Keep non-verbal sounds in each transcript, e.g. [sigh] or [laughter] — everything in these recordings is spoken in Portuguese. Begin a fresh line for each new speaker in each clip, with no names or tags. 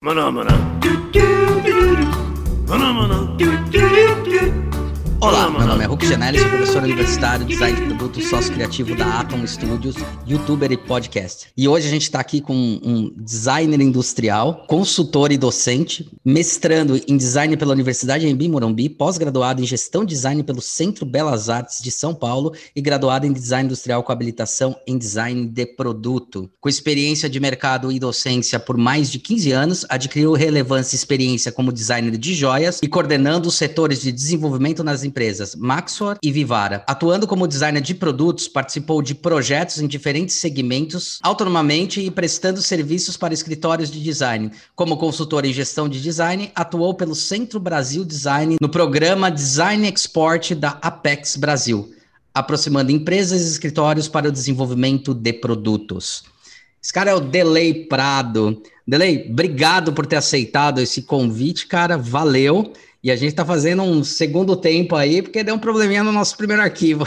Mana mana. Do do do do do do.
Olá, meu nome é Hulk Janelli, sou professor universitário, design de produto, sócio criativo da Atom Studios, youtuber e podcast. E hoje a gente está aqui com um designer industrial, consultor e docente, mestrando em design pela Universidade Embi Morumbi, pós-graduado em gestão de design pelo Centro Belas Artes de São Paulo e graduado em design industrial com habilitação em design de produto. Com experiência de mercado e docência por mais de 15 anos, adquiriu relevância e experiência como designer de joias e coordenando os setores de desenvolvimento nas empresas Maxor e Vivara. Atuando como designer de produtos, participou de projetos em diferentes segmentos, autonomamente e prestando serviços para escritórios de design. Como consultor em gestão de design, atuou pelo Centro Brasil Design no programa Design Export da Apex Brasil, aproximando empresas e escritórios para o desenvolvimento de produtos. Esse cara é o Delay Prado. Delay, obrigado por ter aceitado esse convite, cara. Valeu. E a gente está fazendo um segundo tempo aí, porque deu um probleminha no nosso primeiro arquivo.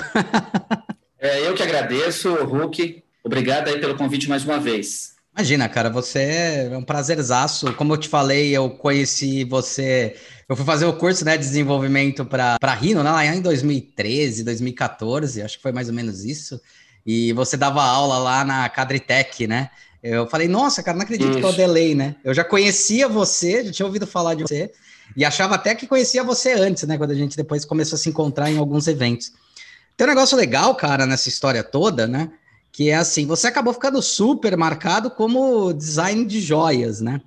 [laughs]
é, eu que agradeço, Hulk. Obrigado aí pelo convite mais uma vez.
Imagina, cara, você é um prazerzaço. Como eu te falei, eu conheci você. Eu fui fazer o curso né, de desenvolvimento para Rino, né, lá em 2013, 2014, acho que foi mais ou menos isso. E você dava aula lá na Cadritec, né? Eu falei, nossa, cara, não acredito isso. que é o delay, né? Eu já conhecia você, já tinha ouvido falar de você. E achava até que conhecia você antes, né? Quando a gente depois começou a se encontrar em alguns eventos. Tem um negócio legal, cara, nessa história toda, né? Que é assim, você acabou ficando super marcado como design de joias, né?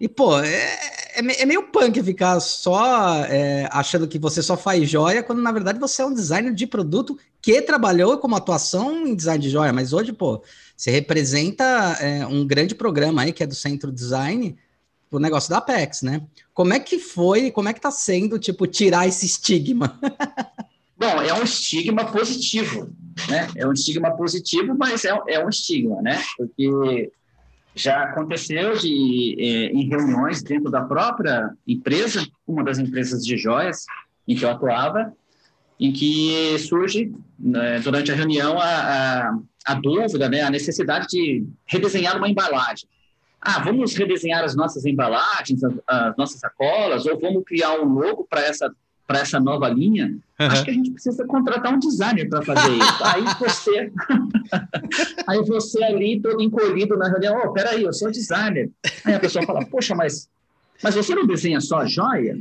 E, pô, é, é, é meio punk ficar só é, achando que você só faz joia, quando na verdade você é um designer de produto que trabalhou como atuação em design de joia. Mas hoje, pô, você representa é, um grande programa aí que é do Centro Design, o negócio da Apex, né? Como é que foi, como é que tá sendo, tipo, tirar esse estigma? [laughs]
Bom, é um estigma positivo, né? É um estigma positivo, mas é, é um estigma, né? Porque já aconteceu de, é, em reuniões dentro da própria empresa, uma das empresas de joias em que eu atuava, em que surge, né, durante a reunião, a, a, a dúvida, né, a necessidade de redesenhar uma embalagem ah, vamos redesenhar as nossas embalagens, as, as nossas sacolas, ou vamos criar um logo para essa para essa nova linha, uhum. acho que a gente precisa contratar um designer para fazer isso. [laughs] Aí você, [laughs] aí você ali todo encolhido na reunião, oh, peraí, eu sou designer. Aí a pessoa fala, poxa, mas mas você não desenha só joia?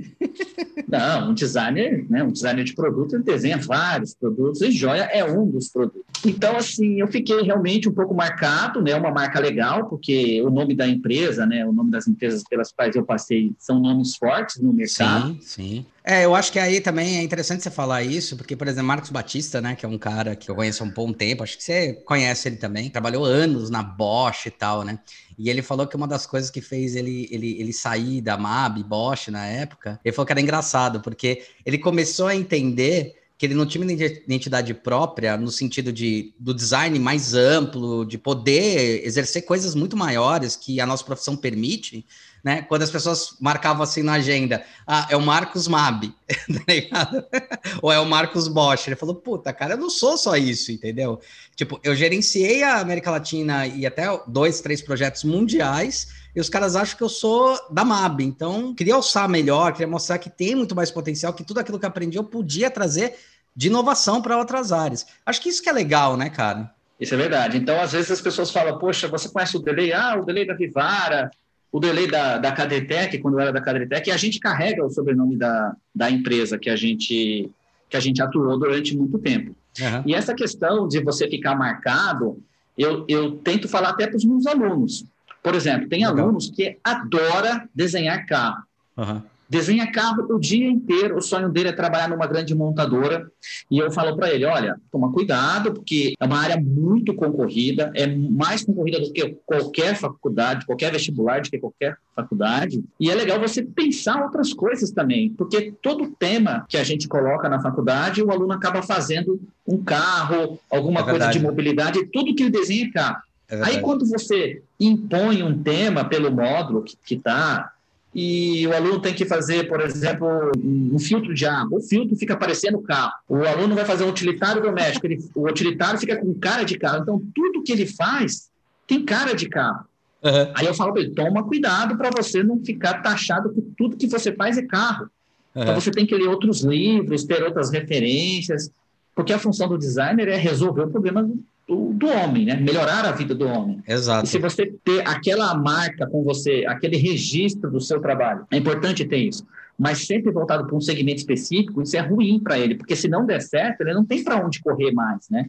Não, um designer, né, um designer de produto, ele desenha vários produtos e joia é um dos produtos. Então, assim, eu fiquei realmente um pouco marcado, né, uma marca legal, porque o nome da empresa, né, o nome das empresas pelas quais eu passei são nomes fortes no mercado.
Sim, sim. É, eu acho que aí também é interessante você falar isso, porque, por exemplo, Marcos Batista, né, que é um cara que eu conheço há um bom tempo, acho que você conhece ele também, trabalhou anos na Bosch e tal, né? E ele falou que uma das coisas que fez ele, ele, ele sair da MAB, Bosch na época, ele falou que era engraçado, porque ele começou a entender que ele não tinha uma identidade própria no sentido de do design mais amplo, de poder exercer coisas muito maiores que a nossa profissão permite, né? Quando as pessoas marcavam assim na agenda, ah, é o Marcos Mab, [laughs] tá ligado? [laughs] Ou é o Marcos Bosch. Ele falou, puta, cara, eu não sou só isso, entendeu? Tipo, eu gerenciei a América Latina e até dois, três projetos mundiais, e os caras acham que eu sou da MAB. Então, queria alçar melhor, queria mostrar que tem muito mais potencial, que tudo aquilo que aprendi eu podia trazer de inovação para outras áreas. Acho que isso que é legal, né, cara?
Isso é verdade. Então, às vezes as pessoas falam, poxa, você conhece o Delay? Ah, o Delay da Vivara, o delay da, da Cadetec, quando era da Cadetec, e a gente carrega o sobrenome da, da empresa que a gente que a gente atuou durante muito tempo. Uhum. E essa questão de você ficar marcado, eu, eu tento falar até para os meus alunos. Por exemplo, tem Legal. alunos que adora desenhar carro. Uhum desenha carro o dia inteiro, o sonho dele é trabalhar numa grande montadora. E eu falo para ele: olha, toma cuidado, porque é uma área muito concorrida, é mais concorrida do que qualquer faculdade, qualquer vestibular, do que qualquer faculdade. E é legal você pensar outras coisas também, porque todo tema que a gente coloca na faculdade, o aluno acaba fazendo um carro, alguma é coisa de mobilidade, tudo que ele desenha é carro. É Aí, quando você impõe um tema pelo módulo que está e o aluno tem que fazer, por exemplo, um filtro de água. O filtro fica aparecendo o carro. O aluno vai fazer um utilitário doméstico. Ele, o utilitário fica com cara de carro. Então, tudo que ele faz tem cara de carro. Uhum. Aí eu falo para ele, toma cuidado para você não ficar taxado que tudo que você faz é carro. Uhum. Então você tem que ler outros livros, ter outras referências, porque a função do designer é resolver o problema do, do homem, né? Melhorar a vida do homem.
Exato.
E se você ter aquela marca com você, aquele registro do seu trabalho, é importante ter isso. Mas sempre voltado para um segmento específico, isso é ruim para ele, porque se não der certo, ele não tem para onde correr mais, né?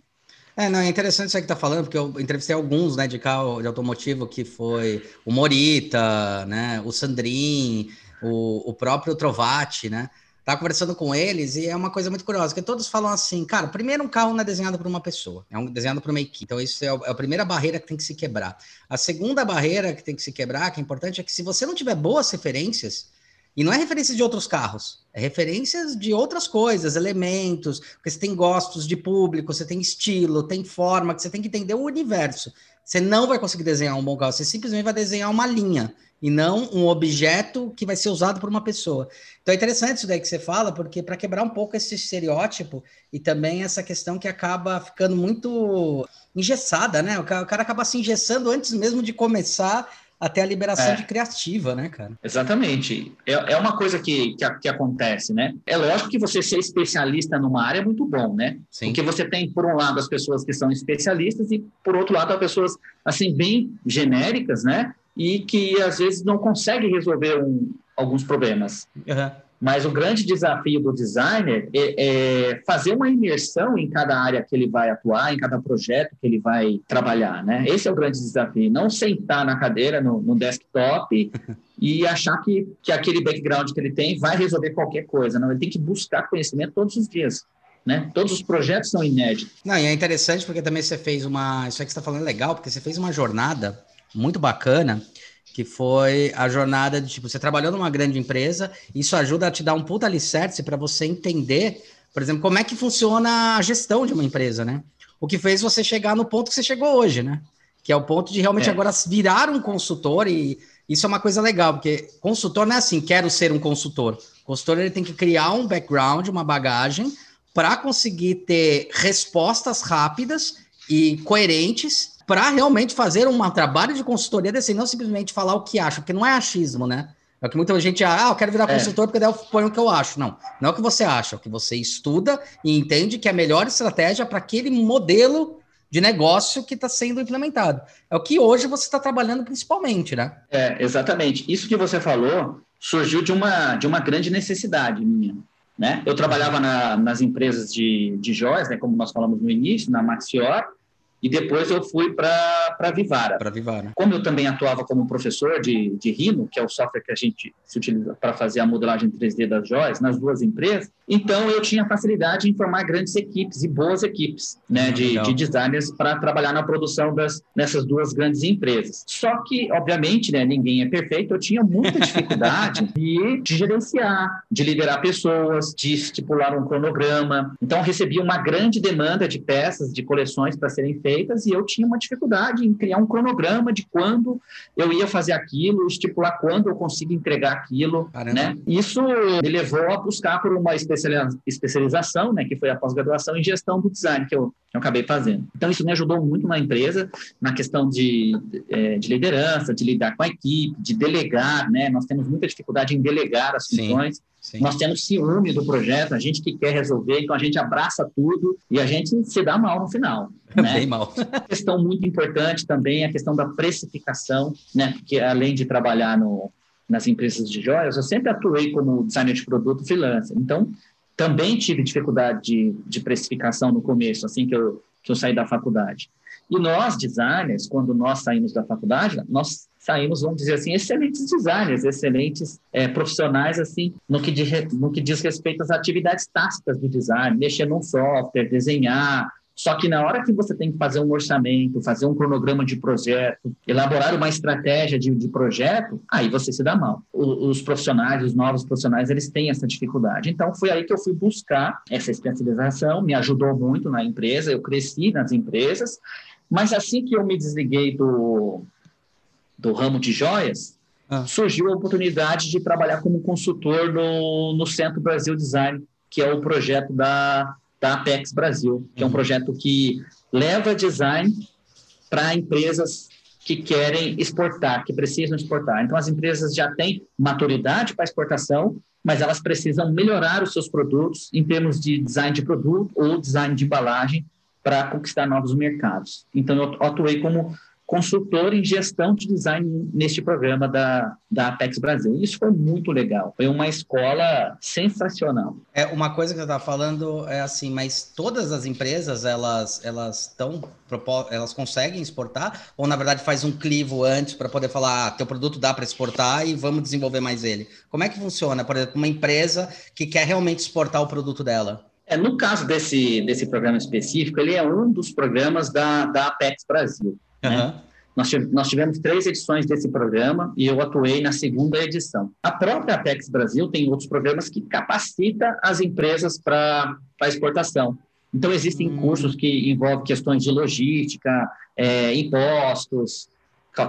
É, não, é interessante isso que tá falando, porque eu entrevistei alguns, né, de carro de automotivo, que foi o Morita, né, o Sandrin, o, o próprio Trovati, né, tá conversando com eles e é uma coisa muito curiosa, que todos falam assim, cara, primeiro um carro não é desenhado por uma pessoa, é um desenhado por uma equipe, então isso é, é a primeira barreira que tem que se quebrar. A segunda barreira que tem que se quebrar, que é importante, é que se você não tiver boas referências, e não é referência de outros carros, é referências de outras coisas, elementos, porque você tem gostos de público, você tem estilo, tem forma, que você tem que entender o universo. Você não vai conseguir desenhar um bom carro, você simplesmente vai desenhar uma linha e não um objeto que vai ser usado por uma pessoa. Então é interessante isso daí que você fala, porque para quebrar um pouco esse estereótipo e também essa questão que acaba ficando muito engessada, né? O cara, o cara acaba se engessando antes mesmo de começar até a liberação é. de criativa, né, cara?
Exatamente. É, é uma coisa que, que, que, acontece, né? É lógico que você ser especialista numa área é muito bom, né? Sim. Porque você tem, por um lado, as pessoas que são especialistas e, por outro lado, as pessoas, assim, bem genéricas, né? E que, às vezes, não conseguem resolver um, alguns problemas. Uhum. Mas o grande desafio do designer é, é, fazer uma imersão em cada área que ele vai atuar, em cada projeto que ele vai trabalhar, né? Esse é o grande desafio. Não sentar na cadeira, no, no desktop [laughs] e achar que, que aquele background que ele tem vai resolver qualquer coisa. Não, ele tem que buscar conhecimento todos os dias. Né? Todos os projetos são inéditos.
Não, e é interessante porque também você fez uma. Isso aí que você está falando é legal, porque você fez uma jornada muito bacana que foi a jornada de tipo, você trabalhou numa grande empresa, isso ajuda a te dar um puta alicerce para você entender, por exemplo, como é que funciona a gestão de uma empresa, né? O que fez você chegar no ponto que você chegou hoje, né? Que é o ponto de realmente é. agora virar um consultor e isso é uma coisa legal, porque consultor não é assim, quero ser um consultor. O consultor ele tem que criar um background, uma bagagem para conseguir ter respostas rápidas e coerentes para realmente fazer um trabalho de consultoria desse, não simplesmente falar o que acha, porque não é achismo, né? É o que muita gente, ah, eu quero virar é. consultor porque daí eu ponho o que eu acho. Não, não é o que você acha, é o que você estuda e entende que é a melhor estratégia para aquele modelo de negócio que está sendo implementado. É o que hoje você está trabalhando principalmente, né?
É, exatamente. Isso que você falou surgiu de uma, de uma grande necessidade minha. Né? Eu trabalhava na, nas empresas de, de joias, né, como nós falamos no início, na Maxior, e depois eu fui para Vivara.
Para Vivara.
Como eu também atuava como professor de, de Rhino, que é o software que a gente se utiliza para fazer a modelagem 3D das joias, nas duas empresas, então eu tinha facilidade em formar grandes equipes e boas equipes né, ah, de, de, designers para trabalhar na produção das, nessas duas grandes empresas. Só que, obviamente, né, ninguém é perfeito, eu tinha muita dificuldade [laughs] de, de gerenciar, de liderar pessoas, de estipular um cronograma. Então, recebi uma grande demanda de peças, de coleções para serem feitas feitas e eu tinha uma dificuldade em criar um cronograma de quando eu ia fazer aquilo, estipular quando eu consigo entregar aquilo, né? Isso me levou a buscar por uma especialização, né, que foi a pós-graduação em gestão do design que eu, que eu acabei fazendo. Então isso me ajudou muito na empresa na questão de, é, de liderança, de lidar com a equipe, de delegar, né? Nós temos muita dificuldade em delegar as funções. Sim. Sim. Nós temos ciúme do projeto, a gente que quer resolver, então a gente abraça tudo e a gente se dá mal no final. [laughs] Né?
Bem mal.
questão muito importante também é a questão da precificação, né? Porque além de trabalhar no, nas empresas de joias, eu sempre atuei como designer de produto freelancer. Então, também tive dificuldade de, de precificação no começo, assim que eu, que eu saí da faculdade. E nós, designers, quando nós saímos da faculdade, nós saímos, vamos dizer assim, excelentes designers, excelentes é, profissionais, assim, no que, de, no que diz respeito às atividades táticas do design, mexer num software, desenhar, só que na hora que você tem que fazer um orçamento, fazer um cronograma de projeto, elaborar uma estratégia de, de projeto, aí você se dá mal. O, os profissionais, os novos profissionais, eles têm essa dificuldade. Então, foi aí que eu fui buscar essa especialização, me ajudou muito na empresa, eu cresci nas empresas, mas assim que eu me desliguei do, do ramo de joias, ah. surgiu a oportunidade de trabalhar como consultor no, no Centro Brasil Design, que é o projeto da, da Apex Brasil, que uhum. é um uhum. projeto que leva design para empresas que querem exportar, que precisam exportar. Então, as empresas já têm maturidade para exportação, mas elas precisam melhorar os seus produtos em termos de design de produto ou design de embalagem para conquistar novos mercados. Então, eu atuei como consultor em gestão de design neste programa da, da Apex Brasil. Isso foi muito legal. Foi uma escola sensacional.
É uma coisa que você está falando é assim, mas todas as empresas elas elas estão elas conseguem exportar ou na verdade faz um clivo antes para poder falar, ah, teu produto dá para exportar e vamos desenvolver mais ele. Como é que funciona? Por exemplo, uma empresa que quer realmente exportar o produto dela.
É, no caso desse, desse programa específico, ele é um dos programas da, da Apex Brasil. Uhum. Né? Nós, nós tivemos três edições desse programa e eu atuei na segunda edição. A própria Apex Brasil tem outros programas que capacita as empresas para exportação. Então, existem hum. cursos que envolvem questões de logística, é, impostos,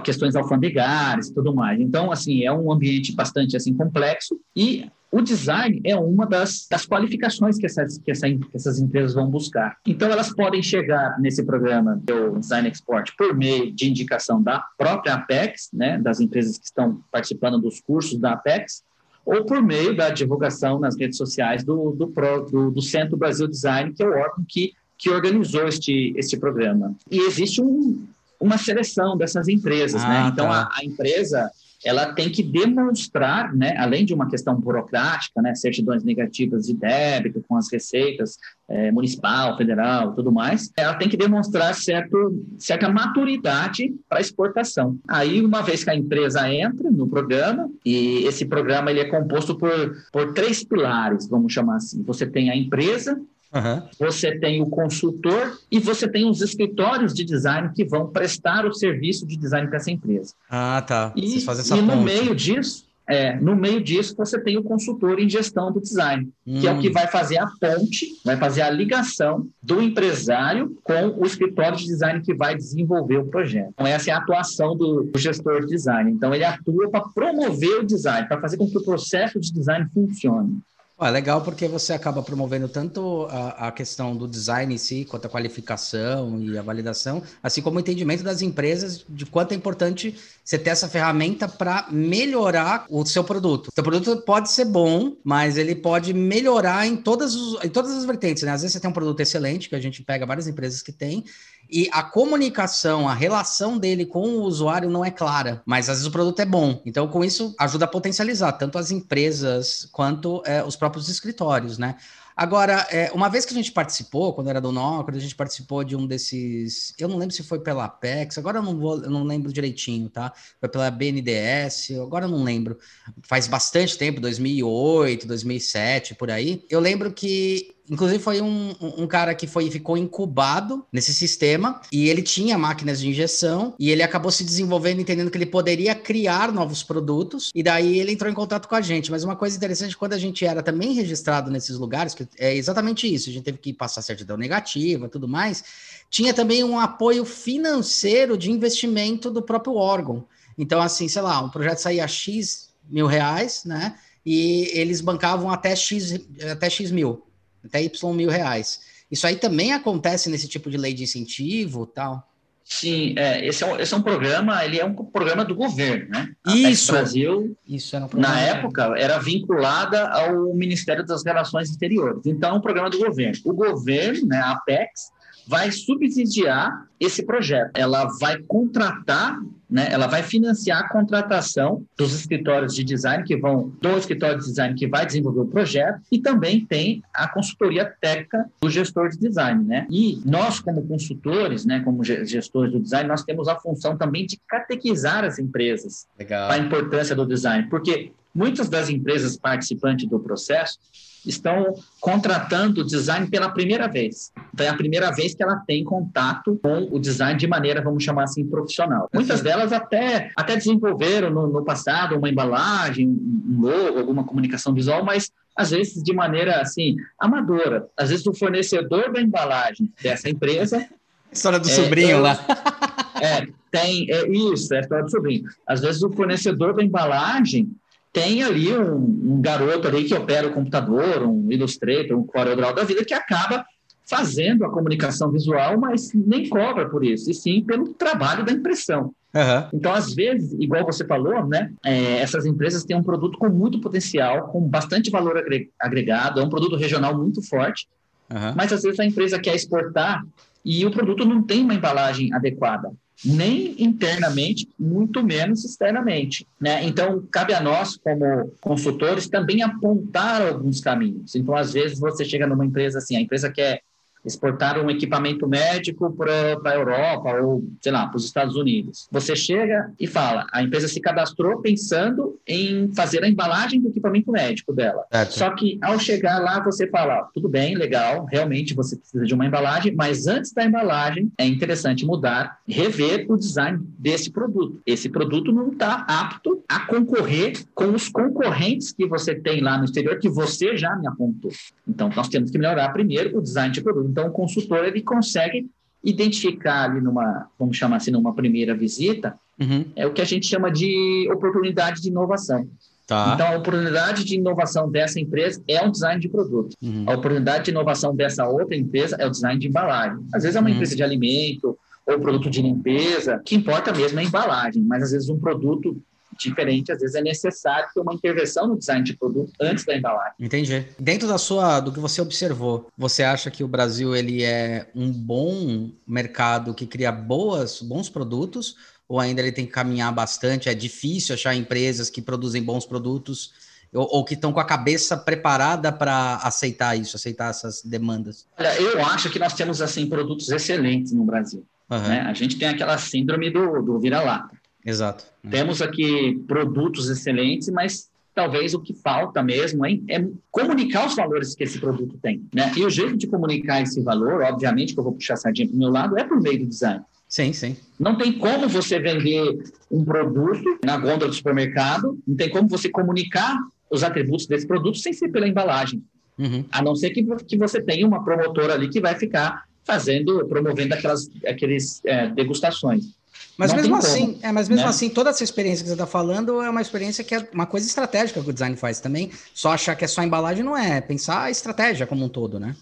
questões alfandegárias e tudo mais. Então, assim, é um ambiente bastante assim complexo e o design é uma das, das qualificações que essas, que, essa, que essas empresas vão buscar. Então, elas podem chegar nesse programa do Design Export por meio de indicação da própria Apex, né, das empresas que estão participando dos cursos da Apex, ou por meio da divulgação nas redes sociais do, do, do, do Centro Brasil Design, que é o órgão que, que organizou este, este programa. E existe um, uma seleção dessas empresas, né? ah, né? Então, tá. a, a empresa ela tem que demonstrar, né, além de uma questão burocrática, né, certidões negativas de débito com as receitas é, municipal, federal, tudo mais, ela tem que demonstrar certo, certa maturidade para exportação. Aí, uma vez que a empresa entra no programa, e esse programa ele é composto por, por três pilares, vamos chamar assim. Você tem a empresa, Uhum. Você tem o consultor e você tem os escritórios de design que vão prestar o serviço de design para essa empresa.
Ah, tá.
E, e no meio disso, é, no meio disso, você tem o consultor em gestão do design, hum. que é o que hum. vai fazer a ponte, vai fazer a ligação do empresário com o escritório de design que vai desenvolver o projeto. Então, essa é a atuação do, do gestor de design. Então, ele atua para promover o design, para fazer com que o processo de design funcione.
É legal porque você acaba promovendo tanto a, a, questão do design em si, quanto a qualificação e a validação, assim como o entendimento das empresas de quanto é importante você ter essa ferramenta para melhorar o seu produto. O seu produto pode ser bom, mas ele pode melhorar em todas, os, em todas as vertentes. Né? Às vezes você tem um produto excelente, que a gente pega várias empresas que têm, e a comunicação, a relação dele com o usuário não é clara, mas às vezes o produto é bom. Então, com isso, ajuda a potencializar tanto as empresas quanto é, os próprios escritórios, né? Agora, é, uma vez que a gente participou, quando era do Nócrates, a gente participou de um desses. Eu não lembro se foi pela Apex, agora eu não, vou, eu não lembro direitinho, tá? Foi pela BNDES, agora eu não lembro. Faz bastante tempo, 2008, 2007, por aí. Eu lembro que Inclusive, foi um, um, cara que foi, ficou incubado nesse sistema e ele tinha máquinas de injeção e ele acabou se desenvolvendo, entendendo que ele poderia criar novos produtos. E daí ele entrou em contato com a gente. Mas uma coisa interessante, quando a gente era também registrado nesses lugares, que é exatamente isso, a gente teve que passar certidão negativa tudo mais, tinha também um apoio financeiro de investimento do próprio órgão. Então, assim, sei lá, um projeto saía X mil reais, né? E eles bancavam até X, até X mil até Y mil reais. Isso aí também acontece nesse tipo de lei de incentivo tal?
Sim, é, esse, é um, esse é um programa, ele é um programa do governo, né?
A Isso.
Brasil,
Isso era um
na época, era vinculada ao Ministério das Relações Exteriores. Então, é um programa do governo. O governo, né, a Apex, vai subsidiar esse projeto. Ela vai contratar, né, ela vai financiar a contratação dos escritórios de design que vão, do escritório de design que vai desenvolver o projeto e também tem a consultoria técnica do gestor de design, né? E nós como consultores, né, como gestores do design, nós temos a função também de catequizar as empresas
Legal.
a importância do design, porque muitas das empresas participantes do processo estão contratando o design pela primeira vez. Então, é a primeira vez que ela tem contato com o design de maneira, vamos chamar assim, profissional. Muitas delas até, até desenvolveram no, no passado uma embalagem, um logo, alguma comunicação visual, mas às vezes de maneira assim amadora. Às vezes o fornecedor da embalagem dessa empresa. [laughs]
História do é, sobrinho lá. [laughs]
É, tem é, isso, é a história do sobrinho. Às vezes o fornecedor da embalagem tem ali um, um, garoto ali que opera o computador, um Illustrator, um CorelDRAW da vida, que acaba fazendo a comunicação visual, mas nem cobra por isso, e sim pelo trabalho da impressão. Uhum. Então, às vezes, igual você falou, né, é, essas empresas têm um produto com muito potencial, com bastante valor agregado, é um produto regional muito forte, uhum. mas às vezes a empresa quer exportar e o produto não tem uma embalagem adequada, nem internamente, muito menos externamente. Né? Então, cabe a nós, como consultores, também apontar alguns caminhos. Então, às vezes, você chega numa empresa assim, a empresa quer exportar um equipamento médico para a Europa ou, sei lá, para os Estados Unidos. Você chega e fala, a empresa se cadastrou pensando em fazer a embalagem do equipamento médico dela. Certo. Só que ao chegar lá, você fala, tudo bem, legal, realmente você precisa de uma embalagem, mas antes da embalagem, é interessante mudar, rever o design desse produto. Esse produto não está apto a concorrer com os concorrentes que você tem lá no exterior, que você já me apontou. Então, nós temos que melhorar primeiro o design de produto. Então, o consultor ele consegue identificar ali numa, vamos chamar assim, numa primeira visita, uhum. é o que a gente chama de oportunidade de inovação. Tá. Então, a oportunidade de inovação dessa empresa é um design de produto. Uhum. A oportunidade de inovação dessa outra empresa é o design de embalagem. Às vezes é uma uhum. empresa de alimento ou produto de limpeza, que importa mesmo é a embalagem, mas às vezes um produto diferente, às vezes é necessário ter uma intervenção no design de produto antes da embalagem.
Entendi. Dentro da sua, do que você observou, você acha que o Brasil ele é um bom mercado que cria boas, bons produtos? Ou ainda ele tem que caminhar bastante? É difícil achar empresas que produzem bons produtos ou, ou que estão com a cabeça preparada para aceitar isso, aceitar essas demandas?
Olha, eu acho que nós temos assim produtos excelentes no Brasil. Uhum. Né? A gente tem aquela síndrome do, do vira-lata.
Exato.
Temos aqui produtos excelentes, mas talvez o que falta mesmo é, é, comunicar os valores que esse produto tem. Né? E o jeito de comunicar esse valor, obviamente, que eu vou puxar a sardinha para o meu lado, é por meio do design.
Sim, sim.
Não tem como você vender um produto na gôndola do supermercado, não tem como você comunicar os atributos desse produto sem ser pela embalagem. Uhum. A não ser que, que você tenha uma promotora ali que vai ficar fazendo, promovendo aquelas aqueles é, degustações.
Mas mesmo assim, é, mas mesmo né? assim, toda essa experiência que você está falando é uma experiência que é uma coisa estratégica que o design faz também. Só achar que é só embalagem não é, pensar a estratégia como um todo, né?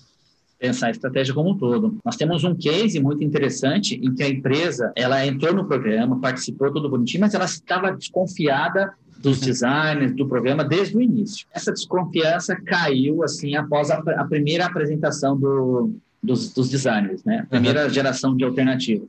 Pensar a estratégia como um todo. Nós temos um case muito interessante em que a empresa ela entrou no programa, participou tudo bonitinho, mas ela estava desconfiada dos designers do programa desde o início. Essa desconfiança caiu assim após a, a primeira apresentação do, dos, dos designers, né? Primeira uhum. geração de alternativas.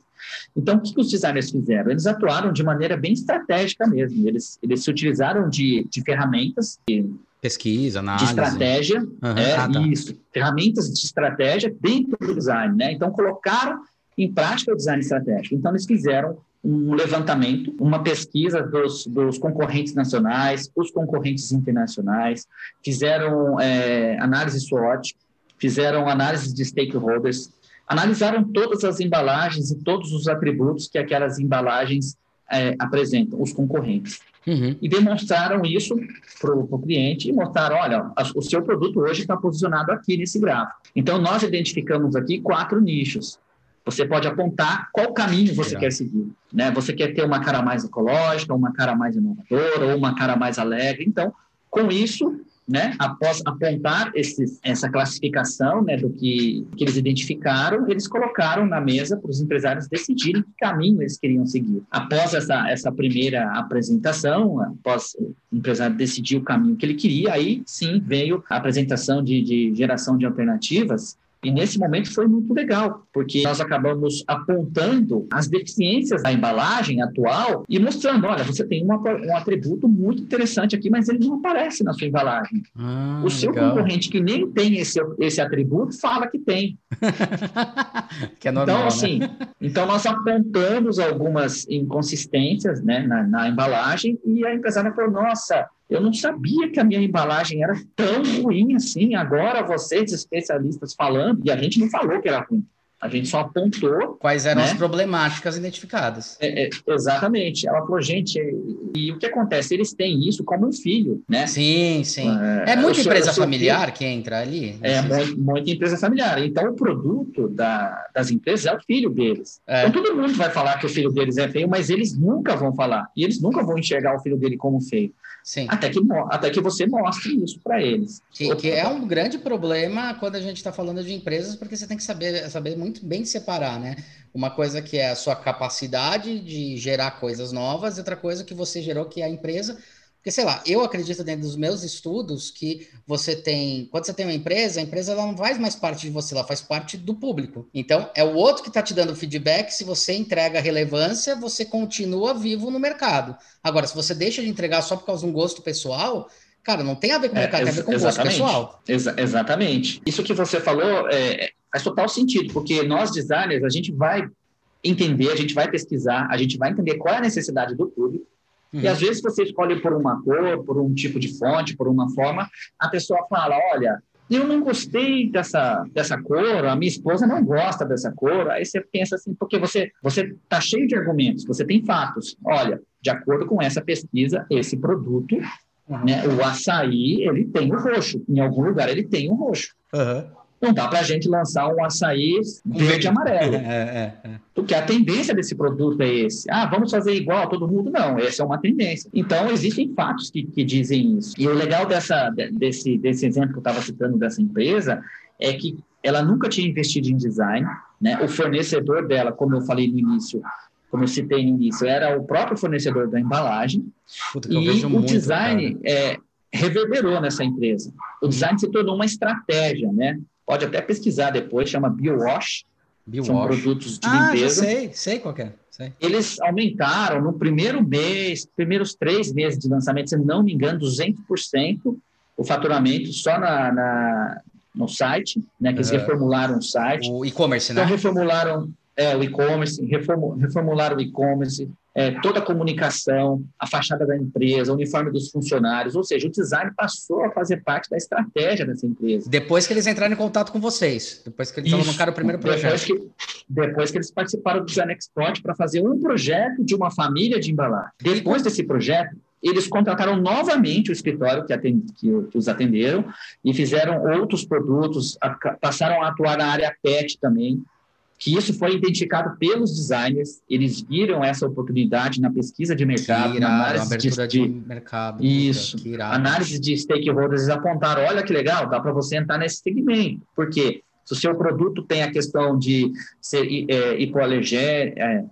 Então, o que, que, os designers fizeram? Eles atuaram de maneira bem estratégica mesmo. Eles, eles se utilizaram de, de ferramentas de
pesquisa, análise.
De estratégia, uhum. é, ah, tá. isso. Ferramentas de estratégia dentro do design, né? Então, colocaram em prática o design estratégico. Então, eles fizeram um levantamento, uma pesquisa dos, dos concorrentes nacionais, os concorrentes internacionais, fizeram é, análise SWOT, fizeram análise de stakeholders, analisaram todas as embalagens e todos os atributos que aquelas embalagens é, apresentam, os concorrentes. Uhum. E demonstraram isso para o cliente e mostraram: olha, o seu produto hoje está posicionado aqui nesse gráfico. Então, nós identificamos aqui quatro nichos. Você pode apontar qual caminho você Legal. quer seguir. Né? Você quer ter uma cara mais ecológica, uma cara mais inovadora, ou uma cara mais alegre. Então, com isso, né, após apontar esses, essa classificação né, do que, que eles identificaram, eles colocaram na mesa para os empresários decidirem que caminho eles queriam seguir. Após essa, essa primeira apresentação, após o empresário decidir o caminho que ele queria, aí sim veio a apresentação de, de geração de alternativas e nesse momento foi muito legal, porque nós acabamos apontando as deficiências da embalagem atual e mostrando, olha, você tem uma, um atributo muito interessante aqui, mas ele não aparece na sua embalagem. Ah, o seu legal. concorrente que nem tem esse, esse atributo fala que tem. [laughs] que é normal, então, assim, né? então nós apontamos algumas inconsistências né, na, na embalagem e a empresária falou, nossa, eu não sabia que a minha embalagem era tão ruim assim. Agora vocês, especialistas, falando, e a gente não falou que era ruim. A gente só apontou.
Quais eram né? as problemáticas identificadas.
É, é, exatamente. Ela falou, gente, e, e, o que acontece? Eles têm isso como um filho, né?
Sim, sim. É, é muita empresa familiar filho. que entra ali?
É, muito, muita empresa familiar. Então, o produto da, das empresas é o filho deles. É. Então, todo mundo vai falar que o filho deles é feio, mas eles nunca vão falar. E eles nunca vão enxergar o filho dele como feio. Sim. Até, que, até que você mostre isso para eles.
Que, que, é um grande problema quando a gente está falando de empresas, porque você tem que saber, saber muito bem separar, né? Uma coisa que é a sua capacidade de gerar coisas novas, e outra coisa que você gerou, que é a empresa porque, sei lá, eu acredito dentro dos meus estudos que você tem. Quando você tem uma empresa, a empresa ela não faz mais parte de você, ela faz parte do público. Então, é o outro que está te dando feedback. Se você entrega relevância, você continua vivo no mercado. Agora, se você deixa de entregar só por causa de um gosto pessoal, cara, não tem a ver com o é, mercado, é, tem a ver com gosto pessoal.
Exa exatamente. Isso que você falou é, faz total sentido, porque nós, designers, a gente vai entender, a gente vai pesquisar, a gente vai entender qual é a necessidade do público Uhum. E às vezes você escolhe por uma cor, por um tipo de fonte, por uma forma, a pessoa fala, olha, eu não gostei dessa, dessa cor, a minha esposa não gosta dessa cor. Aí você pensa assim, porque você você está cheio de argumentos, você tem fatos. Olha, de acordo com essa pesquisa, esse produto, uhum. né, o açaí, ele tem o roxo. Em algum lugar ele tem o roxo. Uhum. Não dá para a gente lançar um açaí verde e amarelo. É, é, é. Porque a tendência desse produto é esse. Ah, vamos fazer igual a todo mundo? Não, essa é uma tendência. Então, existem fatos que, que dizem isso. E o legal dessa, desse, desse exemplo que eu estava citando dessa empresa é que ela nunca tinha investido em design. Né? O fornecedor dela, como eu falei no início, como eu citei no início, era o próprio fornecedor da embalagem. Puta, e o muito, design é, reverberou nessa empresa. O design se tornou uma estratégia, né? Pode até pesquisar depois, chama BioWash.
Bio São
produtos de
ah, limpeza. Ah, sei, sei qual é. Sei.
Eles aumentaram no primeiro mês, primeiros três meses de lançamento, se não me engano, 200% o faturamento só na, na no site, né? Que eles reformularam o site.
O e-commerce, né?
Então, reformularam é, o e-commerce, reformularam o e-commerce, é, toda a comunicação, a fachada da empresa, o uniforme dos funcionários, ou seja, o design passou a fazer parte da estratégia dessa empresa.
Depois que eles entraram em contato com vocês, depois que eles colocaram o primeiro projeto.
Depois que, depois que eles participaram do Design Export para fazer um projeto de uma família de embalagem. Depois desse projeto, eles contrataram novamente o escritório que, atend, que, que, os atenderam e fizeram outros produtos, a, passaram a atuar na área PET também, que isso foi identificado pelos designers, eles viram essa oportunidade na pesquisa de mercado, irado, na análise de, de, mercado. Isso, análise de stakeholders, eles apontaram, olha que legal, dá para você entrar nesse segmento, porque se o seu produto tem a questão de ser é, hipoalergénico, é,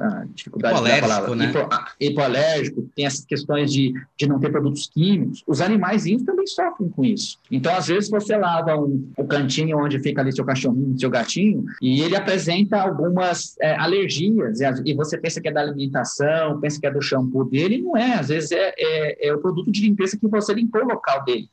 a dificuldade hipoalérgico, da palavra, né? Hipo, hipoalérgico, tem essas questões de, de não ter produtos químicos. Os animais também sofrem com isso. Então, às vezes, você lava um, o cantinho onde fica ali seu cachorrinho, seu gatinho, e ele apresenta algumas é, alergias, e, e, você pensa que é da alimentação, pensa que é do shampoo dele, e não é. Às vezes, é, é, é o produto de limpeza que você limpou o local dele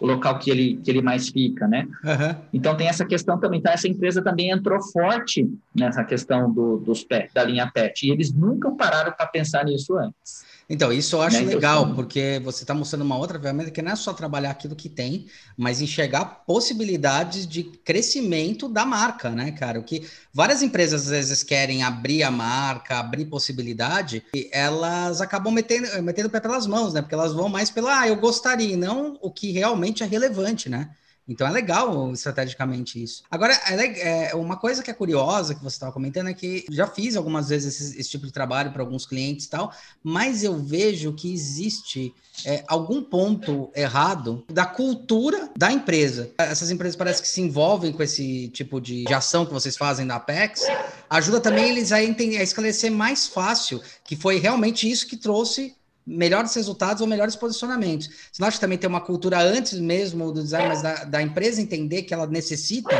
o local que ele, que ele mais fica, né? Uhum. Então tem essa questão também. Então essa empresa também entrou forte nessa questão do, dos pet, da linha PET. E eles nunca pararam para pensar nisso antes.
Então, isso eu acho né? legal, então, porque você está mostrando uma outra ferramenta que não é só trabalhar aquilo que tem, mas enxergar possibilidades de crescimento da marca, né, cara? O que várias empresas às vezes querem abrir a marca, abrir possibilidade, e elas acabam metendo, metendo o pé pelas mãos, né? Porque elas vão mais pela, ah, eu gostaria, não o que realmente é relevante, né? Então é legal estrategicamente isso. Agora, é, é uma coisa que é curiosa que você estava comentando é que já fiz algumas vezes esse, esse tipo de trabalho para alguns clientes e tal, mas eu vejo que existe é, algum ponto errado da cultura da empresa. Essas empresas parecem que se envolvem com esse tipo de, de ação que vocês fazem da Apex, ajuda também eles a, entender, a esclarecer mais fácil que foi realmente isso que trouxe melhores resultados ou melhores posicionamentos. Você não acha que também tem uma cultura antes mesmo do design, mas da, da empresa entender que ela necessita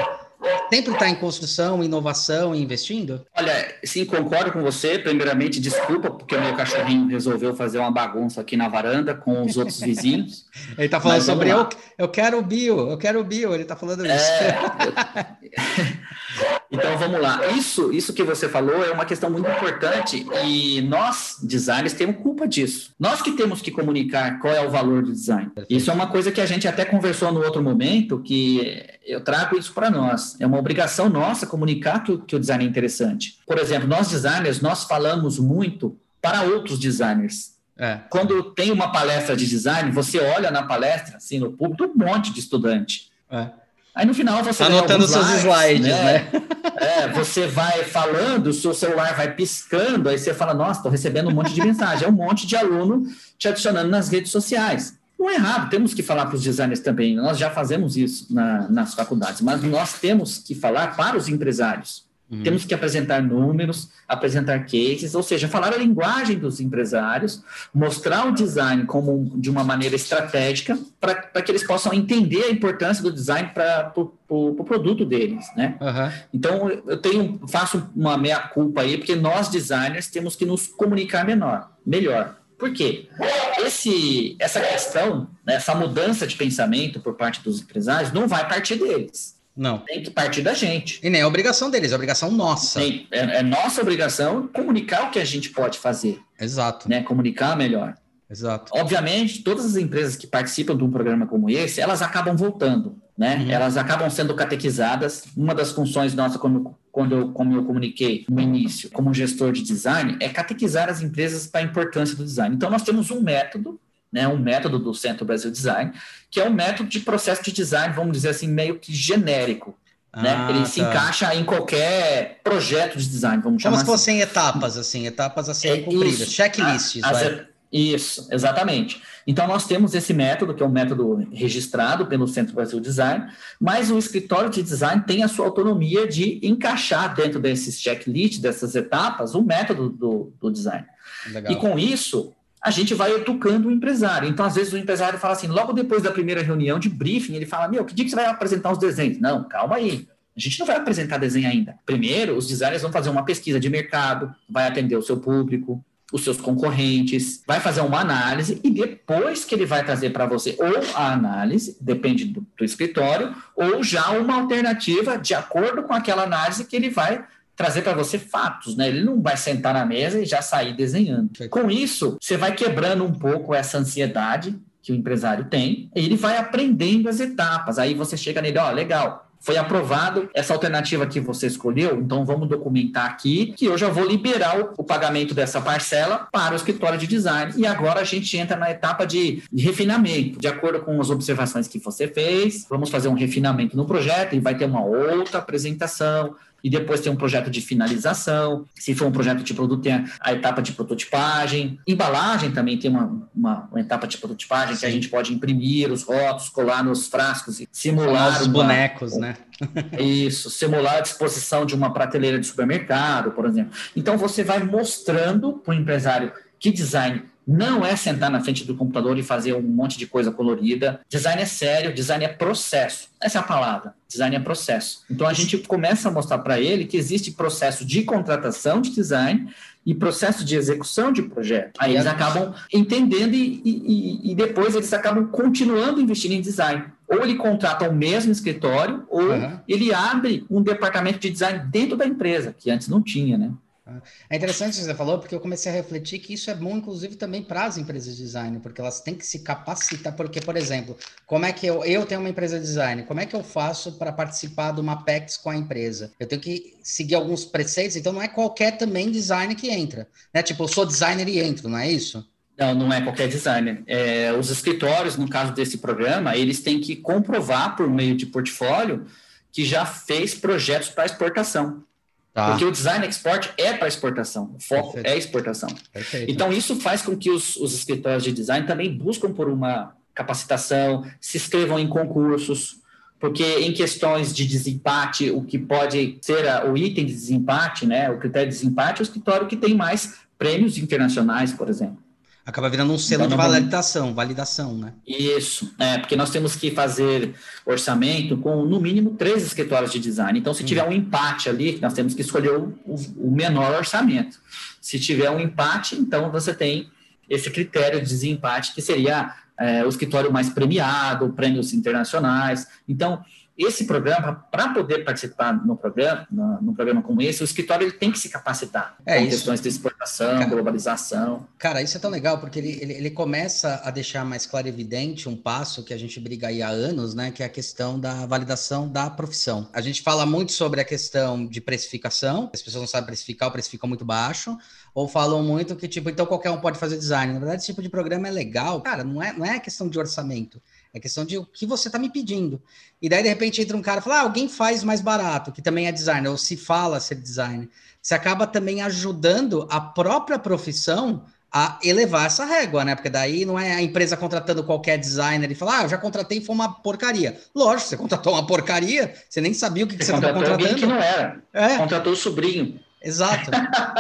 sempre estar em construção, inovação e investindo?
Olha, sim, concordo com você. Primeiramente, desculpa, porque o meu cachorrinho resolveu fazer uma bagunça aqui na varanda com os outros [laughs] vizinhos.
Ele está falando sobre eu, eu quero o bio, eu quero o bio, ele está falando isso. [laughs]
Então vamos lá. Isso, isso que você falou é uma questão muito importante e nós designers temos culpa disso. Nós que temos que comunicar qual é o valor do design. Isso é uma coisa que a gente até conversou no outro momento que eu trago isso para nós. É uma obrigação nossa comunicar que, que o design é interessante. Por exemplo, nós designers nós falamos muito para outros designers. É. Quando tem uma palestra de design, você olha na palestra, assim, no público, um monte de estudante. É. Aí no final você
anotando seus slides, né? né? [laughs]
É, você vai falando, o seu celular vai piscando, aí você fala, nossa, estou recebendo um monte de mensagem. É um monte de aluno te adicionando nas redes sociais. Não é errado, temos que falar para os designers também. Nós já fazemos isso na, nas faculdades, mas nós temos que falar para os empresários. Uhum. Temos que apresentar números, apresentar cases, ou seja, falar a linguagem dos empresários, mostrar o design como de uma maneira estratégica para que eles possam entender a importância do design para o pro, pro produto deles, né? Uhum. Então eu tenho faço uma meia culpa aí porque nós designers temos que nos comunicar menor, melhor. Por quê? Esse, essa questão, né, essa mudança de pensamento por parte dos empresários não vai partir deles
não.
Tem que partir da gente.
E nem é obrigação deles, é obrigação nossa.
Tem, é, é, nossa obrigação comunicar o que a gente pode fazer.
Exato.
Né? Comunicar melhor.
Exato.
Obviamente, todas as empresas que participam de um programa como esse, elas acabam voltando, né? Uhum. Elas acabam sendo catequizadas. Uma das funções nossa, como, quando eu, como eu comuniquei no início, como gestor de design, é catequizar as empresas para a importância do design. Então, nós temos um método né, um método do Centro Brasil Design, que é um método de processo de design, vamos dizer assim, meio que genérico. Né? Ah, Ele tá. se encaixa em qualquer projeto de design, vamos chamar
Como se fossem assim. etapas, assim, etapas a serem é, cumpridas, checklists.
A, isso, exatamente. Então, nós temos esse método, que é um método registrado pelo Centro Brasil Design, mas o escritório de design tem a sua autonomia de encaixar dentro desses checklists, dessas etapas, o método do, do design. Legal. E com isso, a gente vai educando o empresário. Então, às vezes, o empresário fala assim, logo depois da primeira reunião de briefing, ele fala, meu, que dia que você vai apresentar os desenhos? Não, calma aí. A gente não vai apresentar desenho ainda. Primeiro, os designers vão fazer uma pesquisa de mercado, vai atender o seu público, os seus concorrentes, vai fazer uma análise e depois que ele vai trazer para você ou a análise, depende do, do escritório, ou já uma alternativa de acordo com aquela análise que ele vai trazer para você fatos, né? Ele não vai sentar na mesa e já sair desenhando. Com isso, você vai quebrando um pouco essa ansiedade que o empresário tem, e ele vai aprendendo as etapas. Aí você chega nele, ó, oh, legal, foi aprovado essa alternativa que você escolheu, então vamos documentar aqui que eu já vou liberar o, o, pagamento dessa parcela para o escritório de design. E agora a gente entra na etapa de, de, refinamento. De acordo com as observações que você fez, vamos fazer um refinamento no projeto e vai ter uma outra apresentação e depois tem um projeto de finalização. Se for um projeto de produto, tem a, a etapa de prototipagem. Embalagem também tem uma, uma, uma etapa de prototipagem Sim. que a gente pode imprimir os rótulos, colar nos frascos e simular.
Os bonecos, né? [laughs]
isso, simular a disposição de uma prateleira de supermercado, por exemplo. Então, você vai mostrando para o empresário que design não é sentar na frente do computador e fazer um monte de coisa colorida. Design é sério, design é processo. Essa é a palavra. Design é processo. Então a gente começa a mostrar para ele que existe processo de contratação de design e processo de execução de projeto. Aí eles acabam entendendo e, e, e depois eles acabam continuando investindo em design. Ou ele contrata o mesmo escritório, ou uhum. ele abre um departamento de design dentro da empresa, que antes não tinha, né?
É interessante o que você falou, porque eu comecei a refletir que isso é bom, inclusive, também para as empresas de design, porque elas têm que se capacitar. Porque, por exemplo, como é que eu, eu tenho uma empresa de design, como é que eu faço para participar de uma PEX com a empresa? Eu tenho que seguir alguns preceitos, então não é qualquer também design que entra. Né? Tipo, eu sou designer e entro, não é isso?
Não, não é qualquer designer. É, os escritórios, no caso desse programa, eles têm que comprovar por meio de portfólio que já fez projetos para exportação. Tá. Porque o design export é para exportação, o foco Perfeito. é exportação. Perfeito. Então, isso faz com que os, os escritórios de design também buscam por uma capacitação, se inscrevam em concursos, porque em questões de desempate, o que pode ser a, o item de desempate, né, o critério de desempate, é o escritório que tem mais prêmios internacionais, por exemplo.
Acaba virando um selo de validação, validação, né?
Isso, é, porque nós temos que fazer orçamento com, no mínimo, três escritórios de design. Então, se hum. tiver um empate ali, nós temos que escolher o, o menor orçamento. Se tiver um empate, então você tem esse critério de desempate, que seria é, o escritório mais premiado, prêmios internacionais. Então, esse programa, para poder participar no programa, no, no, programa como esse, o escritório ele tem que se capacitar
é
com
isso.
questões de exportação, cara, globalização.
Cara, isso é tão legal, porque ele, ele, ele, começa a deixar mais claro e evidente um passo que a gente briga aí há anos, né? Que é a questão da validação da profissão. A gente fala muito sobre a questão de precificação, as pessoas não sabem precificar, o precifica muito baixo, ou falam muito que, tipo, então qualquer um pode fazer design. Na verdade, esse tipo de programa é legal. Cara, não é, não é questão de orçamento. É questão de o que você está me pedindo. E daí, de repente, entra um cara e fala: ah, alguém faz mais barato, que também é designer, ou se fala ser designer. Você acaba também ajudando a própria profissão a elevar essa régua, né? Porque daí não é a empresa contratando qualquer designer e falar, ah, eu já contratei e foi uma porcaria. Lógico, você contratou uma porcaria, você nem sabia o que, que você estava contratando.
que não era. É. Contratou o sobrinho.
Exato.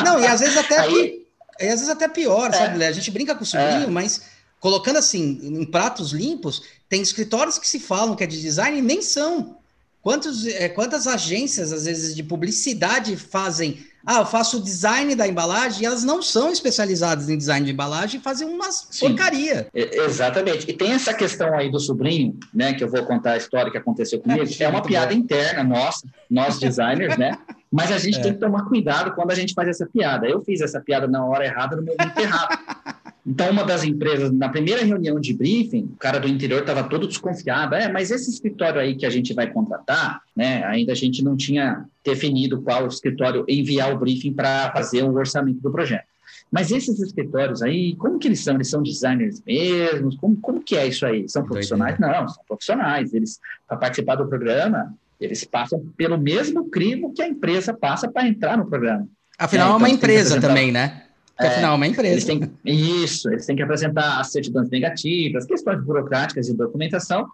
Não, e às vezes até [laughs] Aí... e às vezes até pior, é. sabe? A gente brinca com o sobrinho, é. mas colocando assim em pratos limpos, tem escritórios que se falam que é de design e nem são. Quantos, é, quantas agências, às vezes, de publicidade fazem ah, eu faço o design da embalagem e elas não são especializadas em design de embalagem e fazem umas Sim, porcaria.
Exatamente. E tem essa questão aí do sobrinho, né? Que eu vou contar a história que aconteceu comigo. [laughs] É, é uma piada bom. interna nossa, nós designers, né? Mas a gente [laughs] é. tem que tomar cuidado quando a gente faz essa piada. Eu fiz essa piada na hora errada, no momento errado. Então, uma das empresas, na primeira reunião de briefing, o cara do interior estava todo desconfiado. É, mas esse escritório aí que a gente vai contratar, né? Ainda a gente não tinha definido qual escritório enviar o briefing para fazer o orçamento do projeto. Mas esses escritórios aí, como que eles são? Eles são designers mesmos? Como, como que é isso aí? São profissionais? Não, são profissionais. Eles, para participar do programa, eles passam pelo mesmo crivo que a empresa passa para entrar no programa.
Afinal, é, então, é uma empresa também, né? Porque, é, afinal, é uma empresa.
Eles têm, isso, eles têm que apresentar as certidões negativas, questões burocráticas de documentação,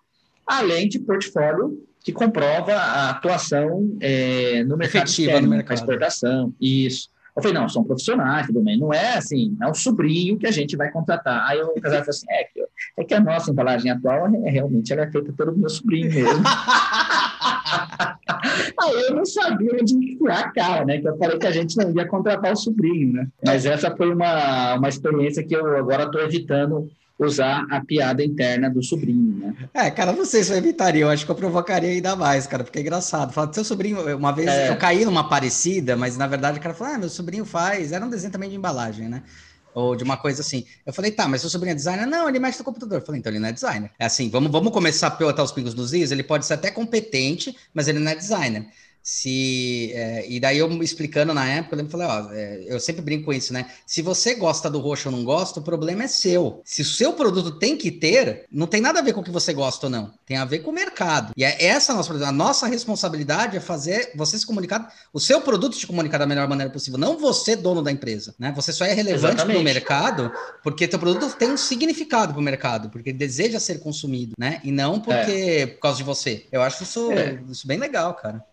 além de portfólio que comprova a atuação é, no mercado
Efetiva externo, no mercado.
exportação. Isso. Eu falei, não, são profissionais, tudo bem. Não é assim, é um sobrinho que a gente vai contratar. Aí o casal falou assim, é que, é que a nossa embalagem atual, é, realmente, ela é feita pelo meu sobrinho mesmo. [laughs] Aí eu não sabia onde enfiar a cara, né? Que eu falei que a gente não ia contratar o sobrinho, né? Mas essa foi uma, uma experiência que eu agora estou evitando usar a piada interna do sobrinho, né?
É, cara, não sei se eu evitaria, eu acho que eu provocaria ainda mais, cara, porque é engraçado. Fala, seu sobrinho, uma vez é. eu caí numa parecida, mas na verdade o cara falou, ah, meu sobrinho faz, era um desenho também de embalagem, né? Ou de uma coisa assim. Eu falei, tá, mas seu sobrinho é designer? Não, ele mexe no computador. Eu falei, então ele não é designer. É assim, vamos, vamos começar a pilotar os pingos dos is, ele pode ser até competente, mas ele não é designer se é, e daí eu explicando na época, eu lembro, falei, ó, é, eu sempre brinco com isso, né? Se você gosta do roxo ou não gosta, o problema é seu. Se o seu produto tem que ter, não tem nada a ver com o que você gosta ou não, tem a ver com o mercado. E é essa a nossa, a nossa responsabilidade é fazer você se comunicar, o seu produto te comunicar da melhor maneira possível, não você dono da empresa, né? Você só é relevante para o mercado porque teu produto tem um significado para o mercado, porque ele deseja ser consumido, né? E não porque é. por causa de você. Eu acho isso, é. isso bem legal, cara.